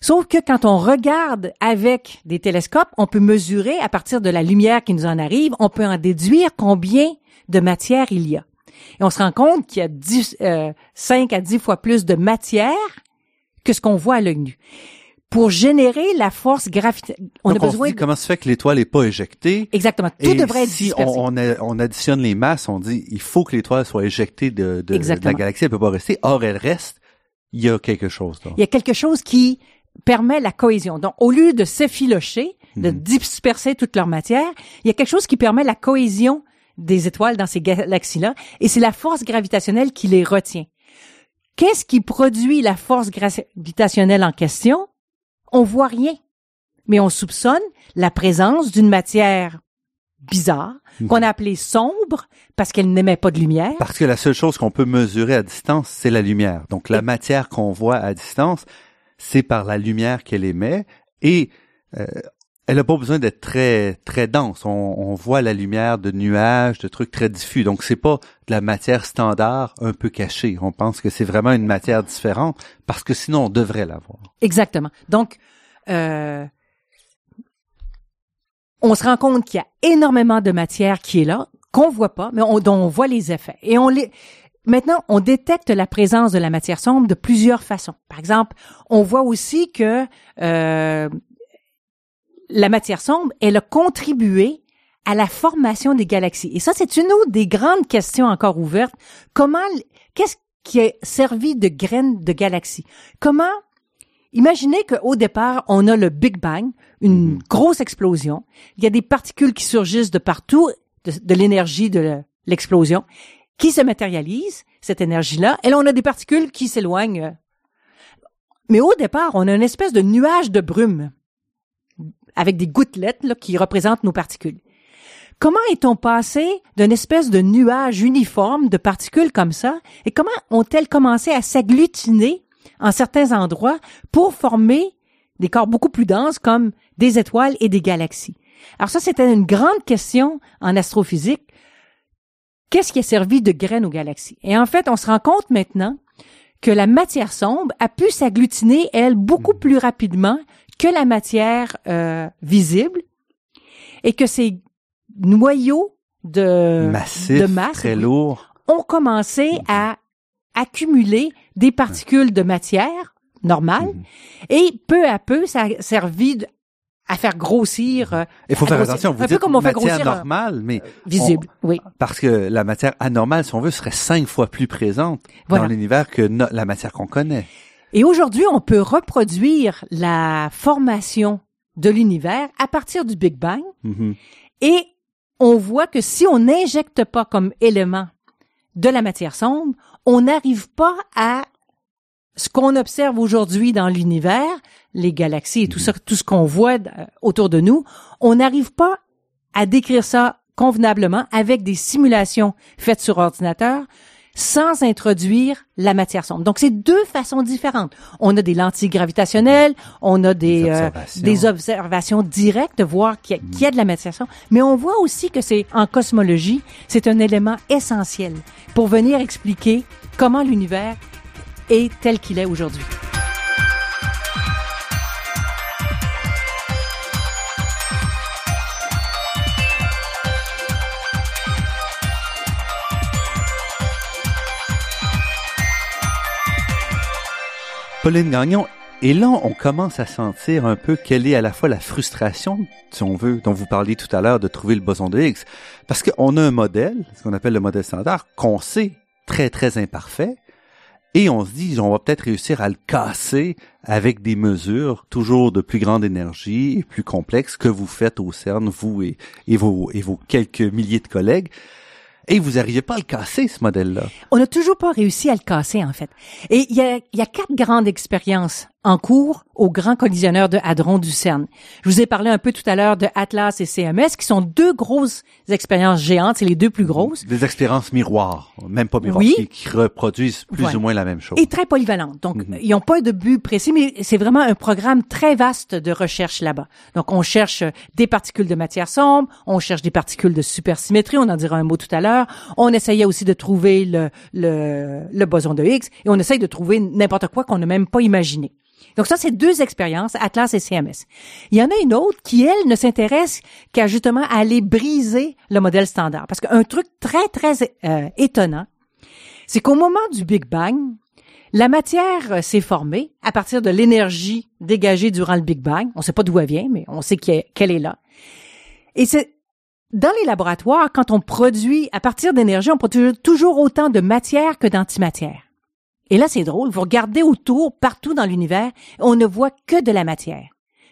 Sauf que quand on regarde avec des télescopes, on peut mesurer à partir de la lumière qui nous en arrive, on peut en déduire combien de matière il y a. Et on se rend compte qu'il y a 10, euh, 5 à 10 fois plus de matière que ce qu'on voit à l'œil nu. Pour générer la force gravitationnelle, on Donc, a on se besoin dit de... comment se fait que l'étoile n'est pas éjectée. Exactement. Tout Et devrait être si on, on, on additionne les masses, on dit il faut que l'étoile soit éjectée de, de- la galaxie, elle peut pas rester. Or, elle reste. Il y a quelque chose. là. il y a quelque chose qui permet la cohésion. Donc, au lieu de s'effilocher, de Mhm. disperser toute leur matière, il y a quelque chose qui permet la cohésion des étoiles dans ces galaxies-là, et c'est la force gravitationnelle qui les retient. Qu'est-ce qui produit la force gravitationnelle en question? On voit rien, mais on soupçonne la présence d'une matière bizarre, Mhm. qu'on a appelée sombre, parce qu'elle n'émet pas de lumière. Parce que la seule chose qu'on peut mesurer à distance, c'est la lumière. Donc, la Et- matière qu'on voit à distance, c'est par la lumière qu'elle émet et euh, elle n'a pas besoin d'être très très dense. On, on voit la lumière de nuages, de trucs très diffus. Donc, c'est pas de la matière standard un peu cachée. On pense que c'est vraiment une matière différente parce que sinon, on devrait l'avoir. Exactement. Donc, euh, on se rend compte qu'il y a énormément de matière qui est là, qu'on voit pas, mais on, dont on voit les effets. Et on les, maintenant, on détecte la présence de la matière sombre de plusieurs façons. Par exemple, on voit aussi que euh, la matière sombre, elle a contribué à la formation des galaxies. Et ça, c'est une autre des grandes questions encore ouvertes. Comment, qu'est-ce qui a servi de graines de galaxies? Comment Imaginez qu'au départ, on a le Big Bang, une Mhm. grosse explosion. Il y a des particules qui surgissent de partout, de, de l'énergie de le- l'explosion, qui se matérialisent, cette énergie-là, et là, on a des particules qui s'éloignent. Mais au départ, on a une espèce de nuage de brume avec des gouttelettes là, qui représentent nos particules. Comment est-on passé d'une espèce de nuage uniforme de particules comme ça, et comment ont-elles commencé à s'agglutiner en certains endroits pour former des corps beaucoup plus denses comme des étoiles et des galaxies? Alors ça, c'était une grande question en astrophysique. Qu'est-ce qui a servi de graine aux galaxies? Et en fait, on se rend compte maintenant que la matière sombre a pu s'agglutiner, elle, beaucoup plus rapidement que la matière euh, visible et que ces noyaux de, Massif, de masse très lourd. ont commencé à accumuler des particules de matière normale Mhm. et peu à peu, ça a servi de- à faire grossir, euh, Il faut faire grossir. attention. Vous un peu dites comme on fait matière grossir un- normale, mais visible, oui. parce que la matière anormale, si on veut, serait cinq fois plus présente Voilà. dans l'univers que no- la matière qu'on connaît. Et aujourd'hui, on peut reproduire la formation de l'univers à partir du Big Bang Mhm. et on voit que si on n'injecte pas comme élément de la matière sombre, on n'arrive pas à ce qu'on observe aujourd'hui dans l'univers, les galaxies et tout ça, tout ce qu'on voit euh, autour de nous, on n'arrive pas à décrire ça convenablement avec des simulations faites sur ordinateur sans introduire la matière sombre. Donc, c'est deux façons différentes. On a des lentilles gravitationnelles, on a des, Des euh, observations. des observations directes de voir qu'il y, a- qu'il y a de la matière sombre, mais on voit aussi que c'est en cosmologie, c'est un élément essentiel pour venir expliquer comment l'univers est tel qu'il est aujourd'hui. Pauline Gagnon, Et là, on commence à sentir un peu quelle est à la fois la frustration, si on veut, dont vous parliez tout à l'heure, de trouver le boson de Higgs. Parce qu'on a un modèle, ce qu'on appelle le modèle standard, qu'on sait très, très imparfait, et on se dit, on va peut-être réussir à le casser avec des mesures toujours de plus grande énergie et plus complexes que vous faites au CERN, vous et, et, vos, et vos quelques milliers de collègues. Et vous n'arrivez pas à le casser, ce modèle-là. On n'a toujours pas réussi à le casser, en fait. Et il y a, y a quatre grandes expériences en cours au Grand Collisionneur de Hadron du CERN. Je vous ai parlé un peu tout à l'heure de Atlas et CMS, qui sont deux grosses expériences géantes, c'est les deux plus grosses. Des expériences miroirs, même pas miroirs, Oui. qui, qui reproduisent plus Ouais. ou moins la même chose. Et très polyvalentes. Donc, Mhm. ils n'ont pas de but précis, mais c'est vraiment un programme très vaste de recherche là-bas. Donc, on cherche des particules de matière sombre, on cherche des particules de supersymétrie, on en dira un mot tout à l'heure. On essayait aussi de trouver le, le, le boson de Higgs, et on essaye de trouver n'importe quoi qu'on n'a même pas imaginé. Donc ça, c'est deux expériences, Atlas et CMS. Il y en a une autre qui, elle, ne s'intéresse qu'à justement aller briser le modèle standard. Parce qu'un truc très, très euh, étonnant, c'est qu'au moment du Big Bang, la matière euh, s'est formée à partir de l'énergie dégagée durant le Big Bang. On ne sait pas d'où elle vient, mais on sait qu'elle qu'elle est là. Et c'est dans les laboratoires, quand on produit à partir d'énergie, on produit toujours autant de matière que d'antimatière. Et là, c'est drôle. Vous regardez autour, partout dans l'univers, on ne voit que de la matière.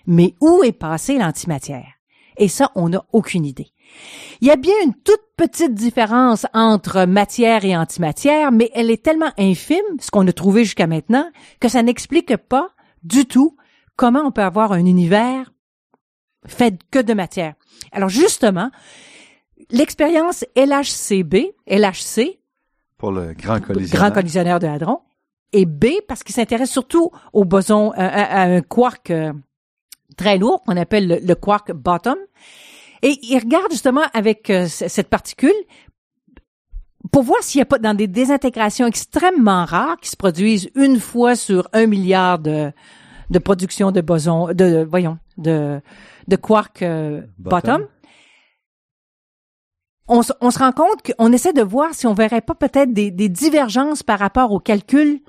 Mais où est passée l'antimatière? Et ça, on n'a aucune idée. Il y a bien une toute petite différence entre matière et antimatière, mais elle est tellement infime, ce qu'on a trouvé jusqu'à maintenant, que ça n'explique pas du tout comment on peut avoir un univers fait que de matière. Alors justement, l'expérience LHCb, LHC, Pour le grand collisionneur. grand de hadron, et B parce qu'il s'intéresse surtout au boson, à, à- à un quark euh, très lourd qu'on appelle le, le quark bottom. Et il regarde justement avec euh, cette particule pour voir s'il n'y a pas dans des désintégrations extrêmement rares qui se produisent une fois sur un milliard de, de production de boson, de, voyons, de, de quark euh, Bottom. bottom. On, se- on se rend compte qu'on essaie de voir si on verrait pas peut-être des, des divergences par rapport au calcul,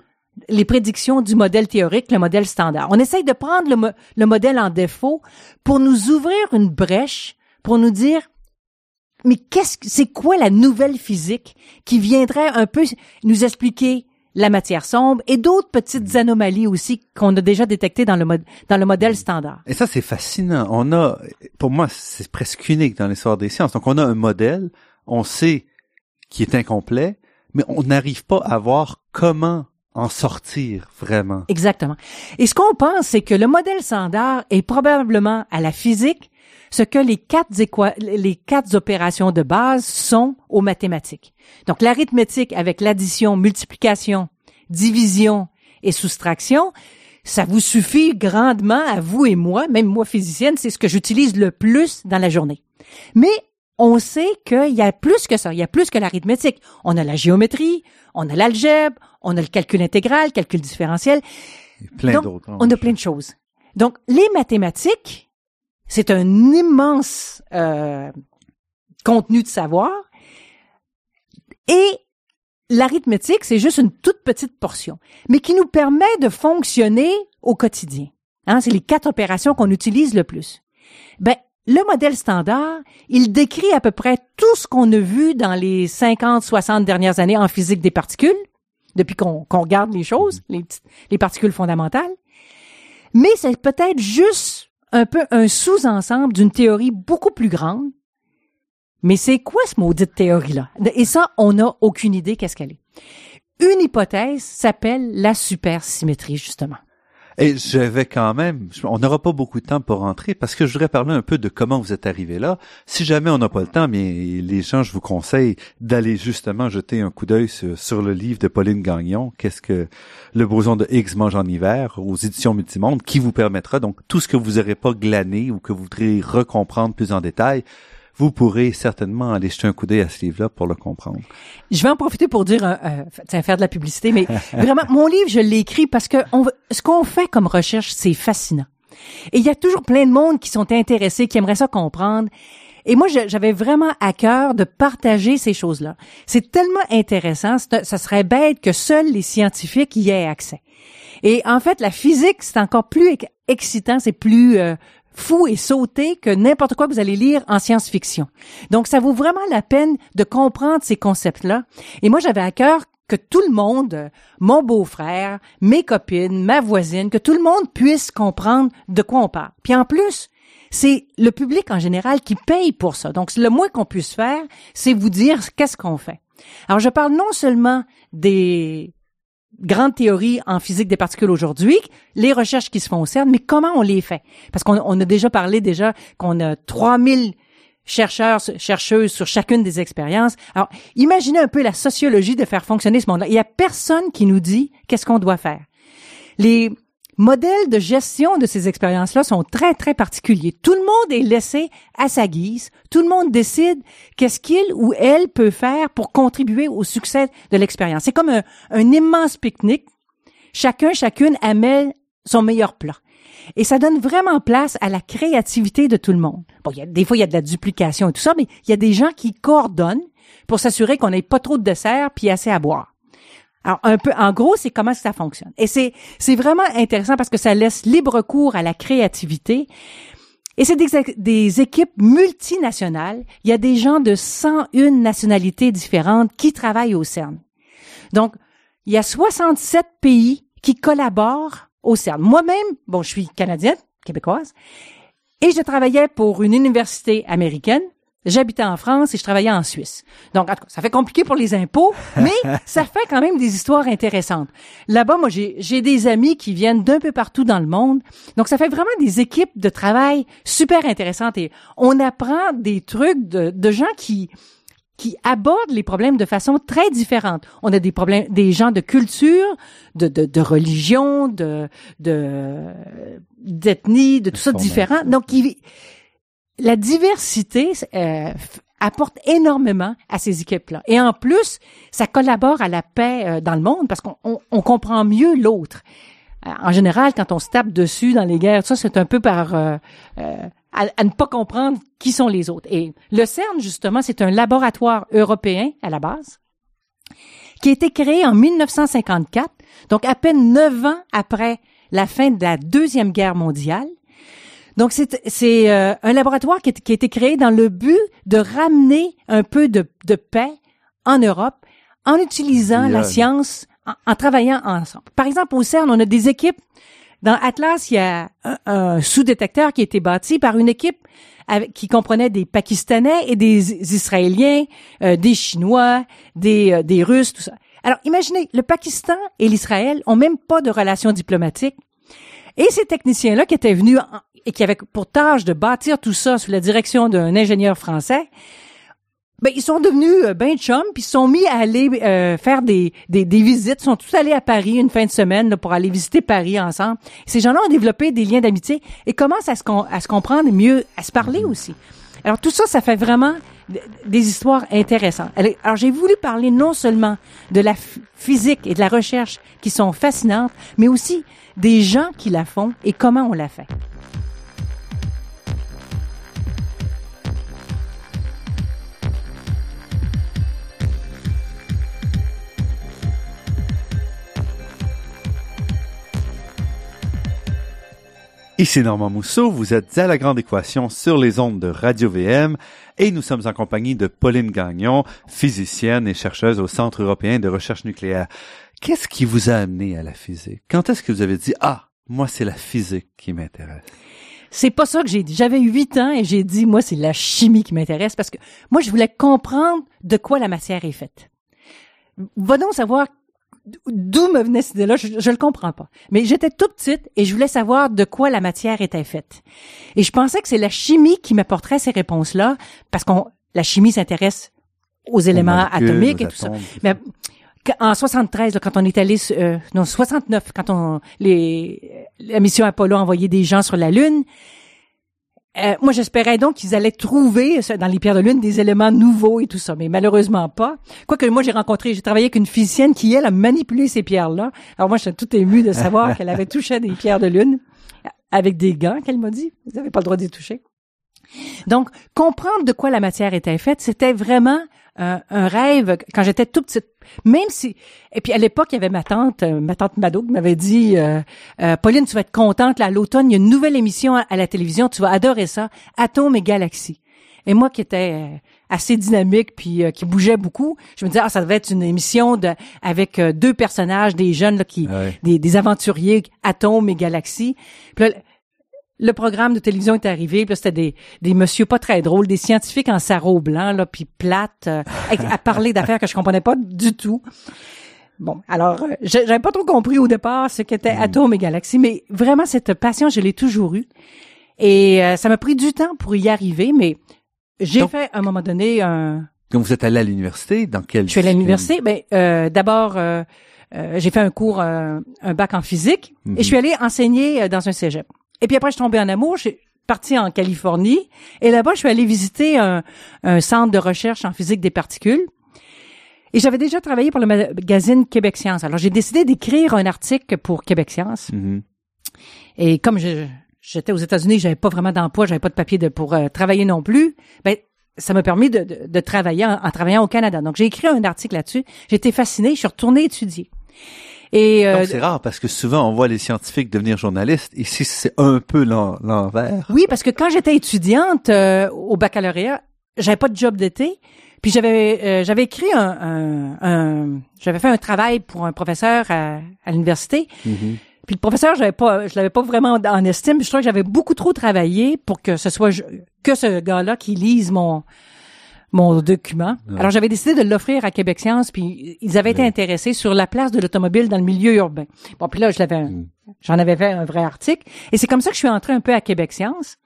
les prédictions du modèle théorique, le modèle standard. On essaye de prendre le, mo- le modèle en défaut pour nous ouvrir une brèche, pour nous dire, mais qu'est-ce que, c'est quoi la nouvelle physique qui viendrait un peu nous expliquer la matière sombre et d'autres petites anomalies aussi qu'on a déjà détectées dans le, dans le modèle standard? Et ça, c'est fascinant. On a, pour moi, c'est presque unique dans l'histoire des sciences. Donc, on a un modèle, on sait qui est incomplet, mais on n'arrive pas à voir comment en sortir vraiment. Exactement. Et ce qu'on pense, c'est que le modèle standard est probablement à la physique ce que les quatre, les quatre opérations de base sont aux mathématiques. Donc l'arithmétique avec l'addition, multiplication, division et soustraction, ça vous suffit grandement à vous et moi, même moi physicienne, c'est ce que j'utilise le plus dans la journée. Mais on sait qu'il y a plus que ça, il y a plus que l'arithmétique. On a la géométrie, on a l'algèbre, on a le calcul intégral, calcul différentiel, plein d'autres. hein. on a plein de choses. Donc, les mathématiques, c'est un immense euh, contenu de savoir. Et l'arithmétique, c'est juste une toute petite portion, mais qui nous permet de fonctionner au quotidien. Hein, c'est les quatre opérations qu'on utilise le plus. Ben, le modèle standard, il décrit à peu près tout ce qu'on a vu dans les 50, 60 dernières années en physique des particules, depuis qu'on regarde les choses, les, petites- les particules fondamentales. Mais c'est peut-être juste un peu un sous-ensemble d'une théorie beaucoup plus grande. Mais c'est quoi ce maudite théorie-là? Et ça, on n'a aucune idée qu'est-ce qu'elle est. Une hypothèse s'appelle la supersymétrie, justement. Et je vais quand même, on n'aura pas beaucoup de temps pour rentrer parce que je voudrais parler un peu de comment vous êtes arrivé là. Si jamais on n'a pas le temps, bien, les gens, je vous conseille d'aller justement jeter un coup d'œil sur, sur le livre de Pauline Gagnon, Qu'est-ce que le boson de Higgs mange en hiver, aux éditions Multimonde, qui vous permettra donc tout ce que vous n'aurez pas glané ou que vous voudrez recomprendre plus en détail, vous pourrez certainement aller jeter un coup d'œil à ce livre-là pour le comprendre. Je vais en profiter pour dire, euh, euh, tiens, faire de la publicité, mais vraiment, mon livre, je l'ai écrit parce que on, ce qu'on fait comme recherche, c'est fascinant. Et il y a toujours plein de monde qui sont intéressés, qui aimeraient ça comprendre. Et moi, j'avais vraiment à cœur de partager ces choses-là. C'est tellement intéressant, ça serait bête que seuls les scientifiques y aient accès. Et en fait, la physique, c'est encore plus excitant, c'est plus euh, fou et sauté que n'importe quoi que vous allez lire en science-fiction. Donc, ça vaut vraiment la peine de comprendre ces concepts-là. Et moi, j'avais à cœur que tout le monde, mon beau-frère, mes copines, ma voisine, que tout le monde puisse comprendre de quoi on parle. Puis en plus, c'est le public en général qui paye pour ça. Donc, le moins qu'on puisse faire, c'est vous dire qu'est-ce qu'on fait. Alors, je parle non seulement des grandes théories en physique des particules aujourd'hui, les recherches qui se font au CERN, mais comment on les fait? Parce qu'on a déjà parlé déjà qu'on a 3000 chercheurs, chercheuses sur chacune des expériences. Alors, imaginez un peu la sociologie de faire fonctionner ce monde-là. Il y a personne qui nous dit qu'est-ce qu'on doit faire. Les modèles de gestion de ces expériences-là sont très, très particuliers. Tout le monde est laissé à sa guise. Tout le monde décide qu'est-ce qu'il ou elle peut faire pour contribuer au succès de l'expérience. C'est comme un, immense pique-nique. Chacun, chacune amène son meilleur plat. Et ça donne vraiment place à la créativité de tout le monde. Bon, y a, des fois, il y a de la duplication et tout ça, mais il y a des gens qui coordonnent pour s'assurer qu'on n'ait pas trop de dessert puis assez à boire. Alors, un peu, en gros, c'est comment ça fonctionne. Et c'est, c'est vraiment intéressant parce que ça laisse libre cours à la créativité. Et c'est des, des, équipes multinationales. Il y a des gens de 101 nationalités différentes qui travaillent au CERN. Donc, il y a 67 pays qui collaborent au CERN. Moi-même, bon, je suis canadienne, québécoise, et je travaillais pour une université américaine J'habitais en France et je travaillais en Suisse. Donc, en tout cas, ça fait compliqué pour les impôts, mais ça fait quand même des histoires intéressantes. Là-bas, moi, j'ai des amis qui viennent d'un peu partout dans le monde. Donc, ça fait vraiment des équipes de travail super intéressantes et on apprend des trucs de, de gens qui, qui abordent les problèmes de façon très différente. On a des problèmes, des gens de culture, de, de, de religion, de, de, d'ethnie, de tout ça différent. Donc, qui, la diversité euh, apporte énormément à ces équipes-là. Et en plus, ça collabore à la paix euh, dans le monde parce qu'on on, comprend mieux l'autre. Euh, en général, quand on se tape dessus dans les guerres, ça c'est un peu par à, à, ne pas comprendre qui sont les autres. Et le CERN, justement, c'est un laboratoire européen à la base qui a été créé en 1954, donc à peine neuf ans après la fin de la Deuxième Guerre mondiale. Donc, c'est euh, un laboratoire qui, a été créé dans le but de ramener un peu de, paix en Europe en utilisant la science, en, travaillant ensemble. Par exemple, au CERN, on a des équipes. Dans Atlas, il y a un, sous-détecteur qui a été bâti par une équipe qui comprenait des Pakistanais et des Israéliens, euh, des Chinois, des, euh, des Russes, tout ça. Alors, imaginez, le Pakistan et l'Israël ont même pas de relations diplomatiques. Et ces techniciens-là qui étaient venus et qui avaient pour tâche de bâtir tout ça sous la direction d'un ingénieur français, ben ils sont devenus euh, ben chums puis se sont mis à aller euh, faire des, des, des, visites, ils sont tous allés à Paris une fin de semaine pour aller visiter Paris ensemble. Ces gens-là ont développé des liens d'amitié et commencent à se, à se comprendre mieux, à se parler aussi? Alors tout ça, ça fait vraiment des histoires intéressantes. Alors j'ai voulu parler non seulement de la physique et de la recherche qui sont fascinantes, mais aussi des gens qui la font et comment on la fait. Ici Normand Mousseau, vous êtes à la Grande Équation sur les ondes de Radio VM et nous sommes en compagnie de Pauline Gagnon, physicienne et chercheuse au Centre européen de recherche nucléaire. Qu'est-ce qui vous a amené à la physique? Quand est-ce que vous avez dit, ah, moi, c'est la physique qui m'intéresse? C'est pas ça que j'ai dit. J'avais huit ans et j'ai dit, moi, c'est la chimie qui m'intéresse parce que moi, je voulais comprendre de quoi la matière est faite. Va donc savoir d'où me venait cette idée-là, je, je le comprends pas. Mais j'étais toute petite et je voulais savoir de quoi la matière était faite. Et je pensais que c'est la chimie qui m'apporterait ces réponses-là parce qu'on, la chimie s'intéresse aux éléments atomiques et tout ça. Mais en 73, quand on est allé, euh, non 69, quand on les la mission Apollo a envoyé des gens sur la Lune, euh, moi, j'espérais donc qu'ils allaient trouver dans les pierres de lune des éléments nouveaux et tout ça, mais malheureusement pas. Quoique moi, j'ai rencontré, j'ai travaillé avec une physicienne qui, elle, a manipulé ces pierres-là. Alors moi, j'étais tout ému de savoir qu'elle avait touché des pierres de lune avec des gants, qu'elle m'a dit. Vous n'avez pas le droit d'y toucher. Donc, comprendre de quoi la matière était faite, c'était vraiment un, un rêve quand j'étais tout petite. Même si, et puis à l'époque, il y avait ma tante, euh, ma tante Mado qui m'avait dit, euh, euh, Pauline, tu vas être contente, là, à l'automne, il y a une nouvelle émission à, à la télévision, tu vas adorer ça, Atomes et Galaxies. Et moi qui étais assez dynamique puis euh, qui bougeait beaucoup, je me disais ah ça devait être une émission de avec euh, deux personnages, des jeunes là, qui Ouais. des, des aventuriers, atomes et galaxies. Puis là, le programme de télévision est arrivé, puis là, c'était des des messieurs pas très drôles, des scientifiques en sarrau blanc là, puis plates euh, à, à parler d'affaires que je comprenais pas du tout. Bon, alors euh, j'ai- j'avais pas trop compris au départ ce qu'était atomes et galaxies, mais vraiment cette passion, je l'ai toujours eue. Et euh, ça m'a pris du temps pour y arriver, mais j'ai fait à un moment donné un. Donc vous êtes allé à l'université, dans quel Je suis allée à l'université. Ben, euh, d'abord, euh, euh, j'ai fait un cours, euh, un bac en physique, Mhm. et je suis allée enseigner dans un cégep. Et puis après, je suis tombée en amour. Je suis partie en Californie, et là-bas, je suis allée visiter un, un centre de recherche en physique des particules. Et j'avais déjà travaillé pour le magazine Québec Science. Alors, j'ai décidé d'écrire un article pour Québec Science. Mhm. Et comme je, j'étais aux États-Unis, j'avais pas vraiment d'emploi, j'avais pas de papier de, pour euh, travailler non plus. Ben, ça m'a permis de, de, de travailler en, en travaillant au Canada. Donc, j'ai écrit un article là-dessus. Été fascinée. Je suis retournée étudier. Et euh, c'est rare parce que souvent on voit les scientifiques devenir journalistes. Ici c'est un peu l'en- l'envers. oui, parce que quand j'étais étudiante euh, au baccalauréat, j'avais pas de job d'été. Puis j'avais euh, j'avais écrit un, un, un- j'avais fait un travail pour un professeur à, à l'université. Mhm. Puis le professeur, j'avais pas, je l'avais pas vraiment en, estime. Puis je trouvais que j'avais beaucoup trop travaillé pour que ce soit que ce gars-là qui lise mon mon document. Ouais. Alors j'avais décidé de l'offrir à Québec Science, puis ils avaient été intéressés sur la place de l'automobile dans le milieu urbain. Bon, puis là je l'avais, Mm. j'en avais fait un vrai article, et c'est comme ça que je suis entrée un peu à Québec Science.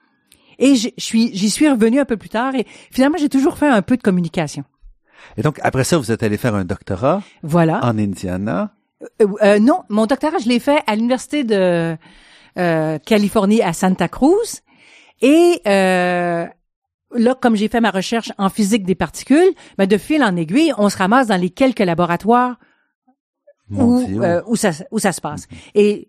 Et je je suis, j'y suis revenue un peu plus tard, et finalement j'ai toujours fait un peu de communication. Et donc après ça vous êtes allé faire un doctorat Voilà. en Indiana. Euh, euh, non, mon doctorat, je l'ai fait à l'université de euh, Californie à Santa Cruz. Et euh, là, comme j'ai fait ma recherche en physique des particules, ben, de fil en aiguille, on se ramasse dans les quelques laboratoires où, euh, où, ça, où ça se passe. Et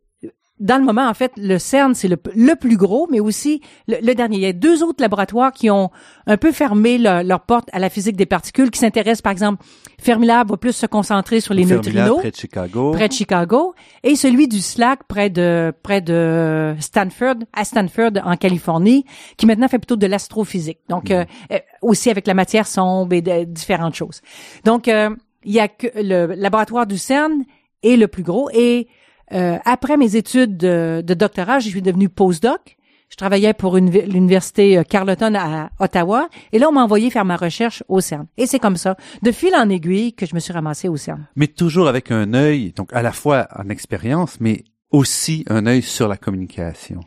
dans le moment, en fait, le CERN, c'est le, le plus gros, mais aussi le, le dernier. Il y a deux autres laboratoires qui ont un peu fermé leur, leur porte à la physique des particules, qui s'intéressent, par exemple, Fermilab va plus se concentrer sur les Fermilab, neutrinos près de Chicago. près de Chicago, et celui du SLAC près de près de Stanford, à Stanford en Californie, qui maintenant fait plutôt de l'astrophysique. Donc euh, euh, aussi avec la matière sombre et de, différentes choses. Donc euh, il y a que le laboratoire du CERN est le plus gros et euh, après mes études de, de doctorat, je suis devenue postdoc. Je travaillais pour une- l'université euh, Carleton à Ottawa et là on m'a envoyé faire ma recherche au CERN. Et c'est comme ça, de fil en aiguille, que je me suis ramassée au CERN. Mais toujours avec un œil, donc à la fois en expérience, mais aussi un œil sur la communication.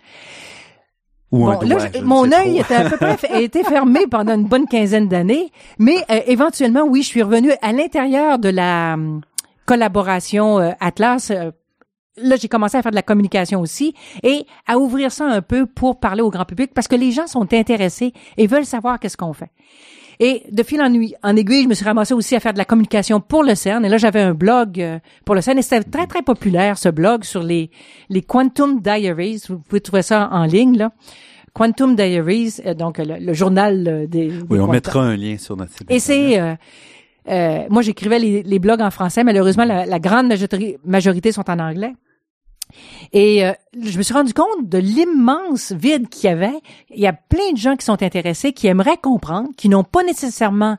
Ou un Bon, doigt, là, je- je ne mon œil était à peu près a été fermé pendant une bonne quinzaine d'années, mais euh, éventuellement, oui, je suis revenue à l'intérieur de la hum, collaboration euh, Atlas. Là, j'ai commencé à faire de la communication aussi et à ouvrir ça un peu pour parler au grand public parce que les gens sont intéressés et veulent savoir qu'est-ce qu'on fait. Et de fil en, aiguille- en aiguille, je me suis ramassée aussi à faire de la communication pour le CERN. Et là, j'avais un blog euh, pour le CERN. Et c'était très, très populaire, ce blog, sur les, les Quantum Diaries. Vous pouvez trouver ça en ligne, là. Quantum Diaries, euh, donc le, le journal euh, des, des Oui, on mettra un lien sur notre site. Et c'est... euh, euh, moi, j'écrivais les, les blogs en français. Malheureusement, la, la grande majorité, majorité sont en anglais. Et euh, je me suis rendu compte de l'immense vide qu'il y avait. Il y a plein de gens qui sont intéressés, qui aimeraient comprendre, qui n'ont pas nécessairement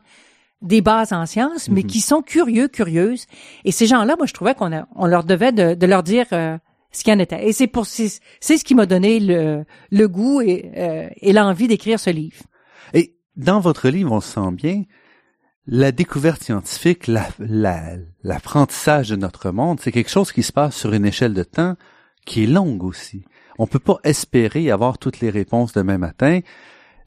des bases en sciences, mais Mhm. qui sont curieux, curieuses. Et ces gens-là, moi, je trouvais qu'on on leur devait de, de leur dire euh, ce qu'il y en était. Et c'est pour c'est c'est ce qui m'a donné le, le goût et, euh, et l'envie d'écrire ce livre. Et dans votre livre, on sent bien, la découverte scientifique, la- la- l'apprentissage de notre monde, c'est quelque chose qui se passe sur une échelle de temps qui est longue aussi. On peut pas espérer avoir toutes les réponses demain matin.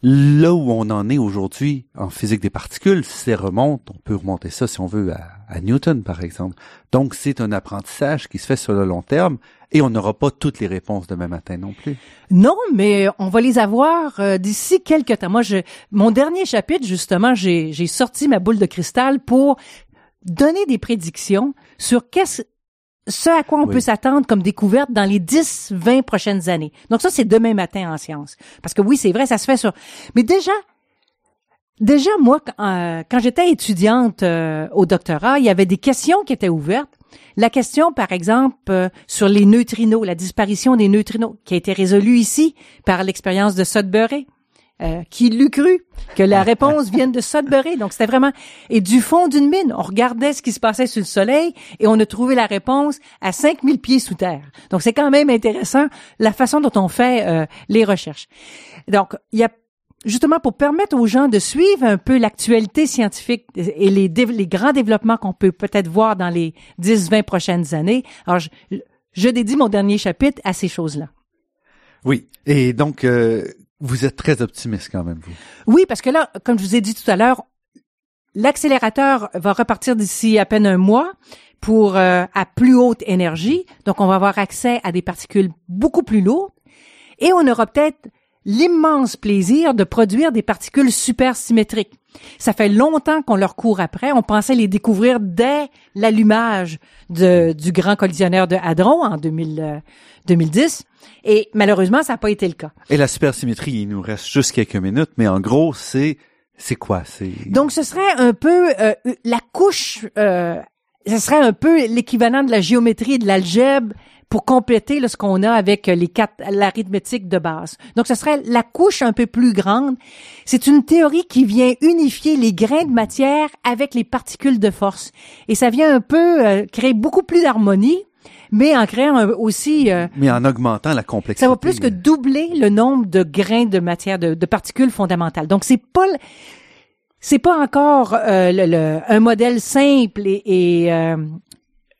Là où on en est aujourd'hui en physique des particules, c'est remonte, on peut remonter ça si on veut à, Newton par exemple. Donc c'est un apprentissage qui se fait sur le long terme et on n'aura pas toutes les réponses demain matin non plus. Non, mais on va les avoir euh, d'ici quelques temps. Moi, je, mon dernier chapitre, justement, j'ai, j'ai sorti ma boule de cristal pour donner des prédictions sur qu'est-ce ce à quoi on Oui. peut s'attendre comme découverte dans les 10, 20 prochaines années. Donc ça, c'est demain matin en sciences. Parce que oui, c'est vrai, ça se fait sur... Mais déjà, déjà, moi, quand, euh, quand j'étais étudiante euh, au doctorat, il y avait des questions qui étaient ouvertes. La question, par exemple, euh, sur les neutrinos, la disparition des neutrinos, qui a été résolue ici par l'expérience de Sudbury. Euh, qui l'eût cru que la réponse vienne de Sudbury. Donc, c'était vraiment... Et du fond d'une mine, on regardait ce qui se passait sur le soleil et on a trouvé la réponse à 5000 pieds sous terre. Donc, c'est quand même intéressant la façon dont on fait euh, les recherches. Donc, il y a justement pour permettre aux gens de suivre un peu l'actualité scientifique et les, les grands développements qu'on peut peut-être voir dans les 10-20 prochaines années. Alors, je, je dédie mon dernier chapitre à ces choses-là. Oui. Et donc, euh, vous êtes très optimiste quand même, vous. Oui, parce que là, comme je vous ai dit tout à l'heure, l'accélérateur va repartir d'ici à peine un mois pour euh, à plus haute énergie. Donc, on va avoir accès à des particules beaucoup plus lourdes et on aura peut-être l'immense plaisir de produire des particules supersymétriques. Ça fait longtemps qu'on leur court après. On pensait les découvrir dès l'allumage du grand collisionneur de Hadron en 2000, euh, 2010. Et malheureusement, ça n'a pas été le cas. Et la supersymétrie, il nous reste juste quelques minutes, mais en gros, c'est c'est quoi? C'est Donc, ce serait un peu euh, la couche, euh, ce serait un peu l'équivalent de la géométrie et de l'algèbre pour compléter là, ce qu'on a avec euh, les quatre l'arithmétique de base. Donc, ce serait la couche un peu plus grande. C'est une théorie qui vient unifier les grains de matière avec les particules de force. Et ça vient un peu euh, créer beaucoup plus d'harmonie, mais en créant euh, aussi... euh, mais en augmentant la complexité. ça va plus que doubler le nombre de grains de matière, de, de particules fondamentales. Donc, c'est pas c'est pas encore euh, le- le- un modèle simple et, et, euh,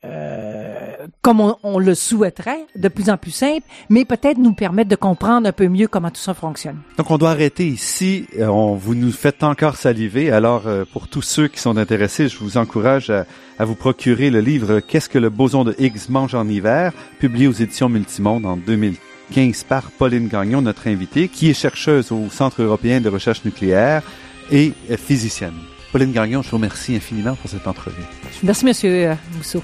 euh, comme on, on le souhaiterait, de plus en plus simple, mais peut-être nous permettre de comprendre un peu mieux comment tout ça fonctionne. Donc, on doit arrêter ici. Euh, On, vous nous faites encore saliver. Alors, euh, pour tous ceux qui sont intéressés, je vous encourage à, à vous procurer le livre Qu'est-ce que le boson de Higgs mange en hiver, publié aux éditions Multimonde en 2015 par Pauline Gagnon, notre invitée, qui est chercheuse au Centre européen de recherche nucléaire et physicienne. Pauline Gagnon, je vous remercie infiniment pour cette entrevue. Merci, Monsieur euh, Mousseau.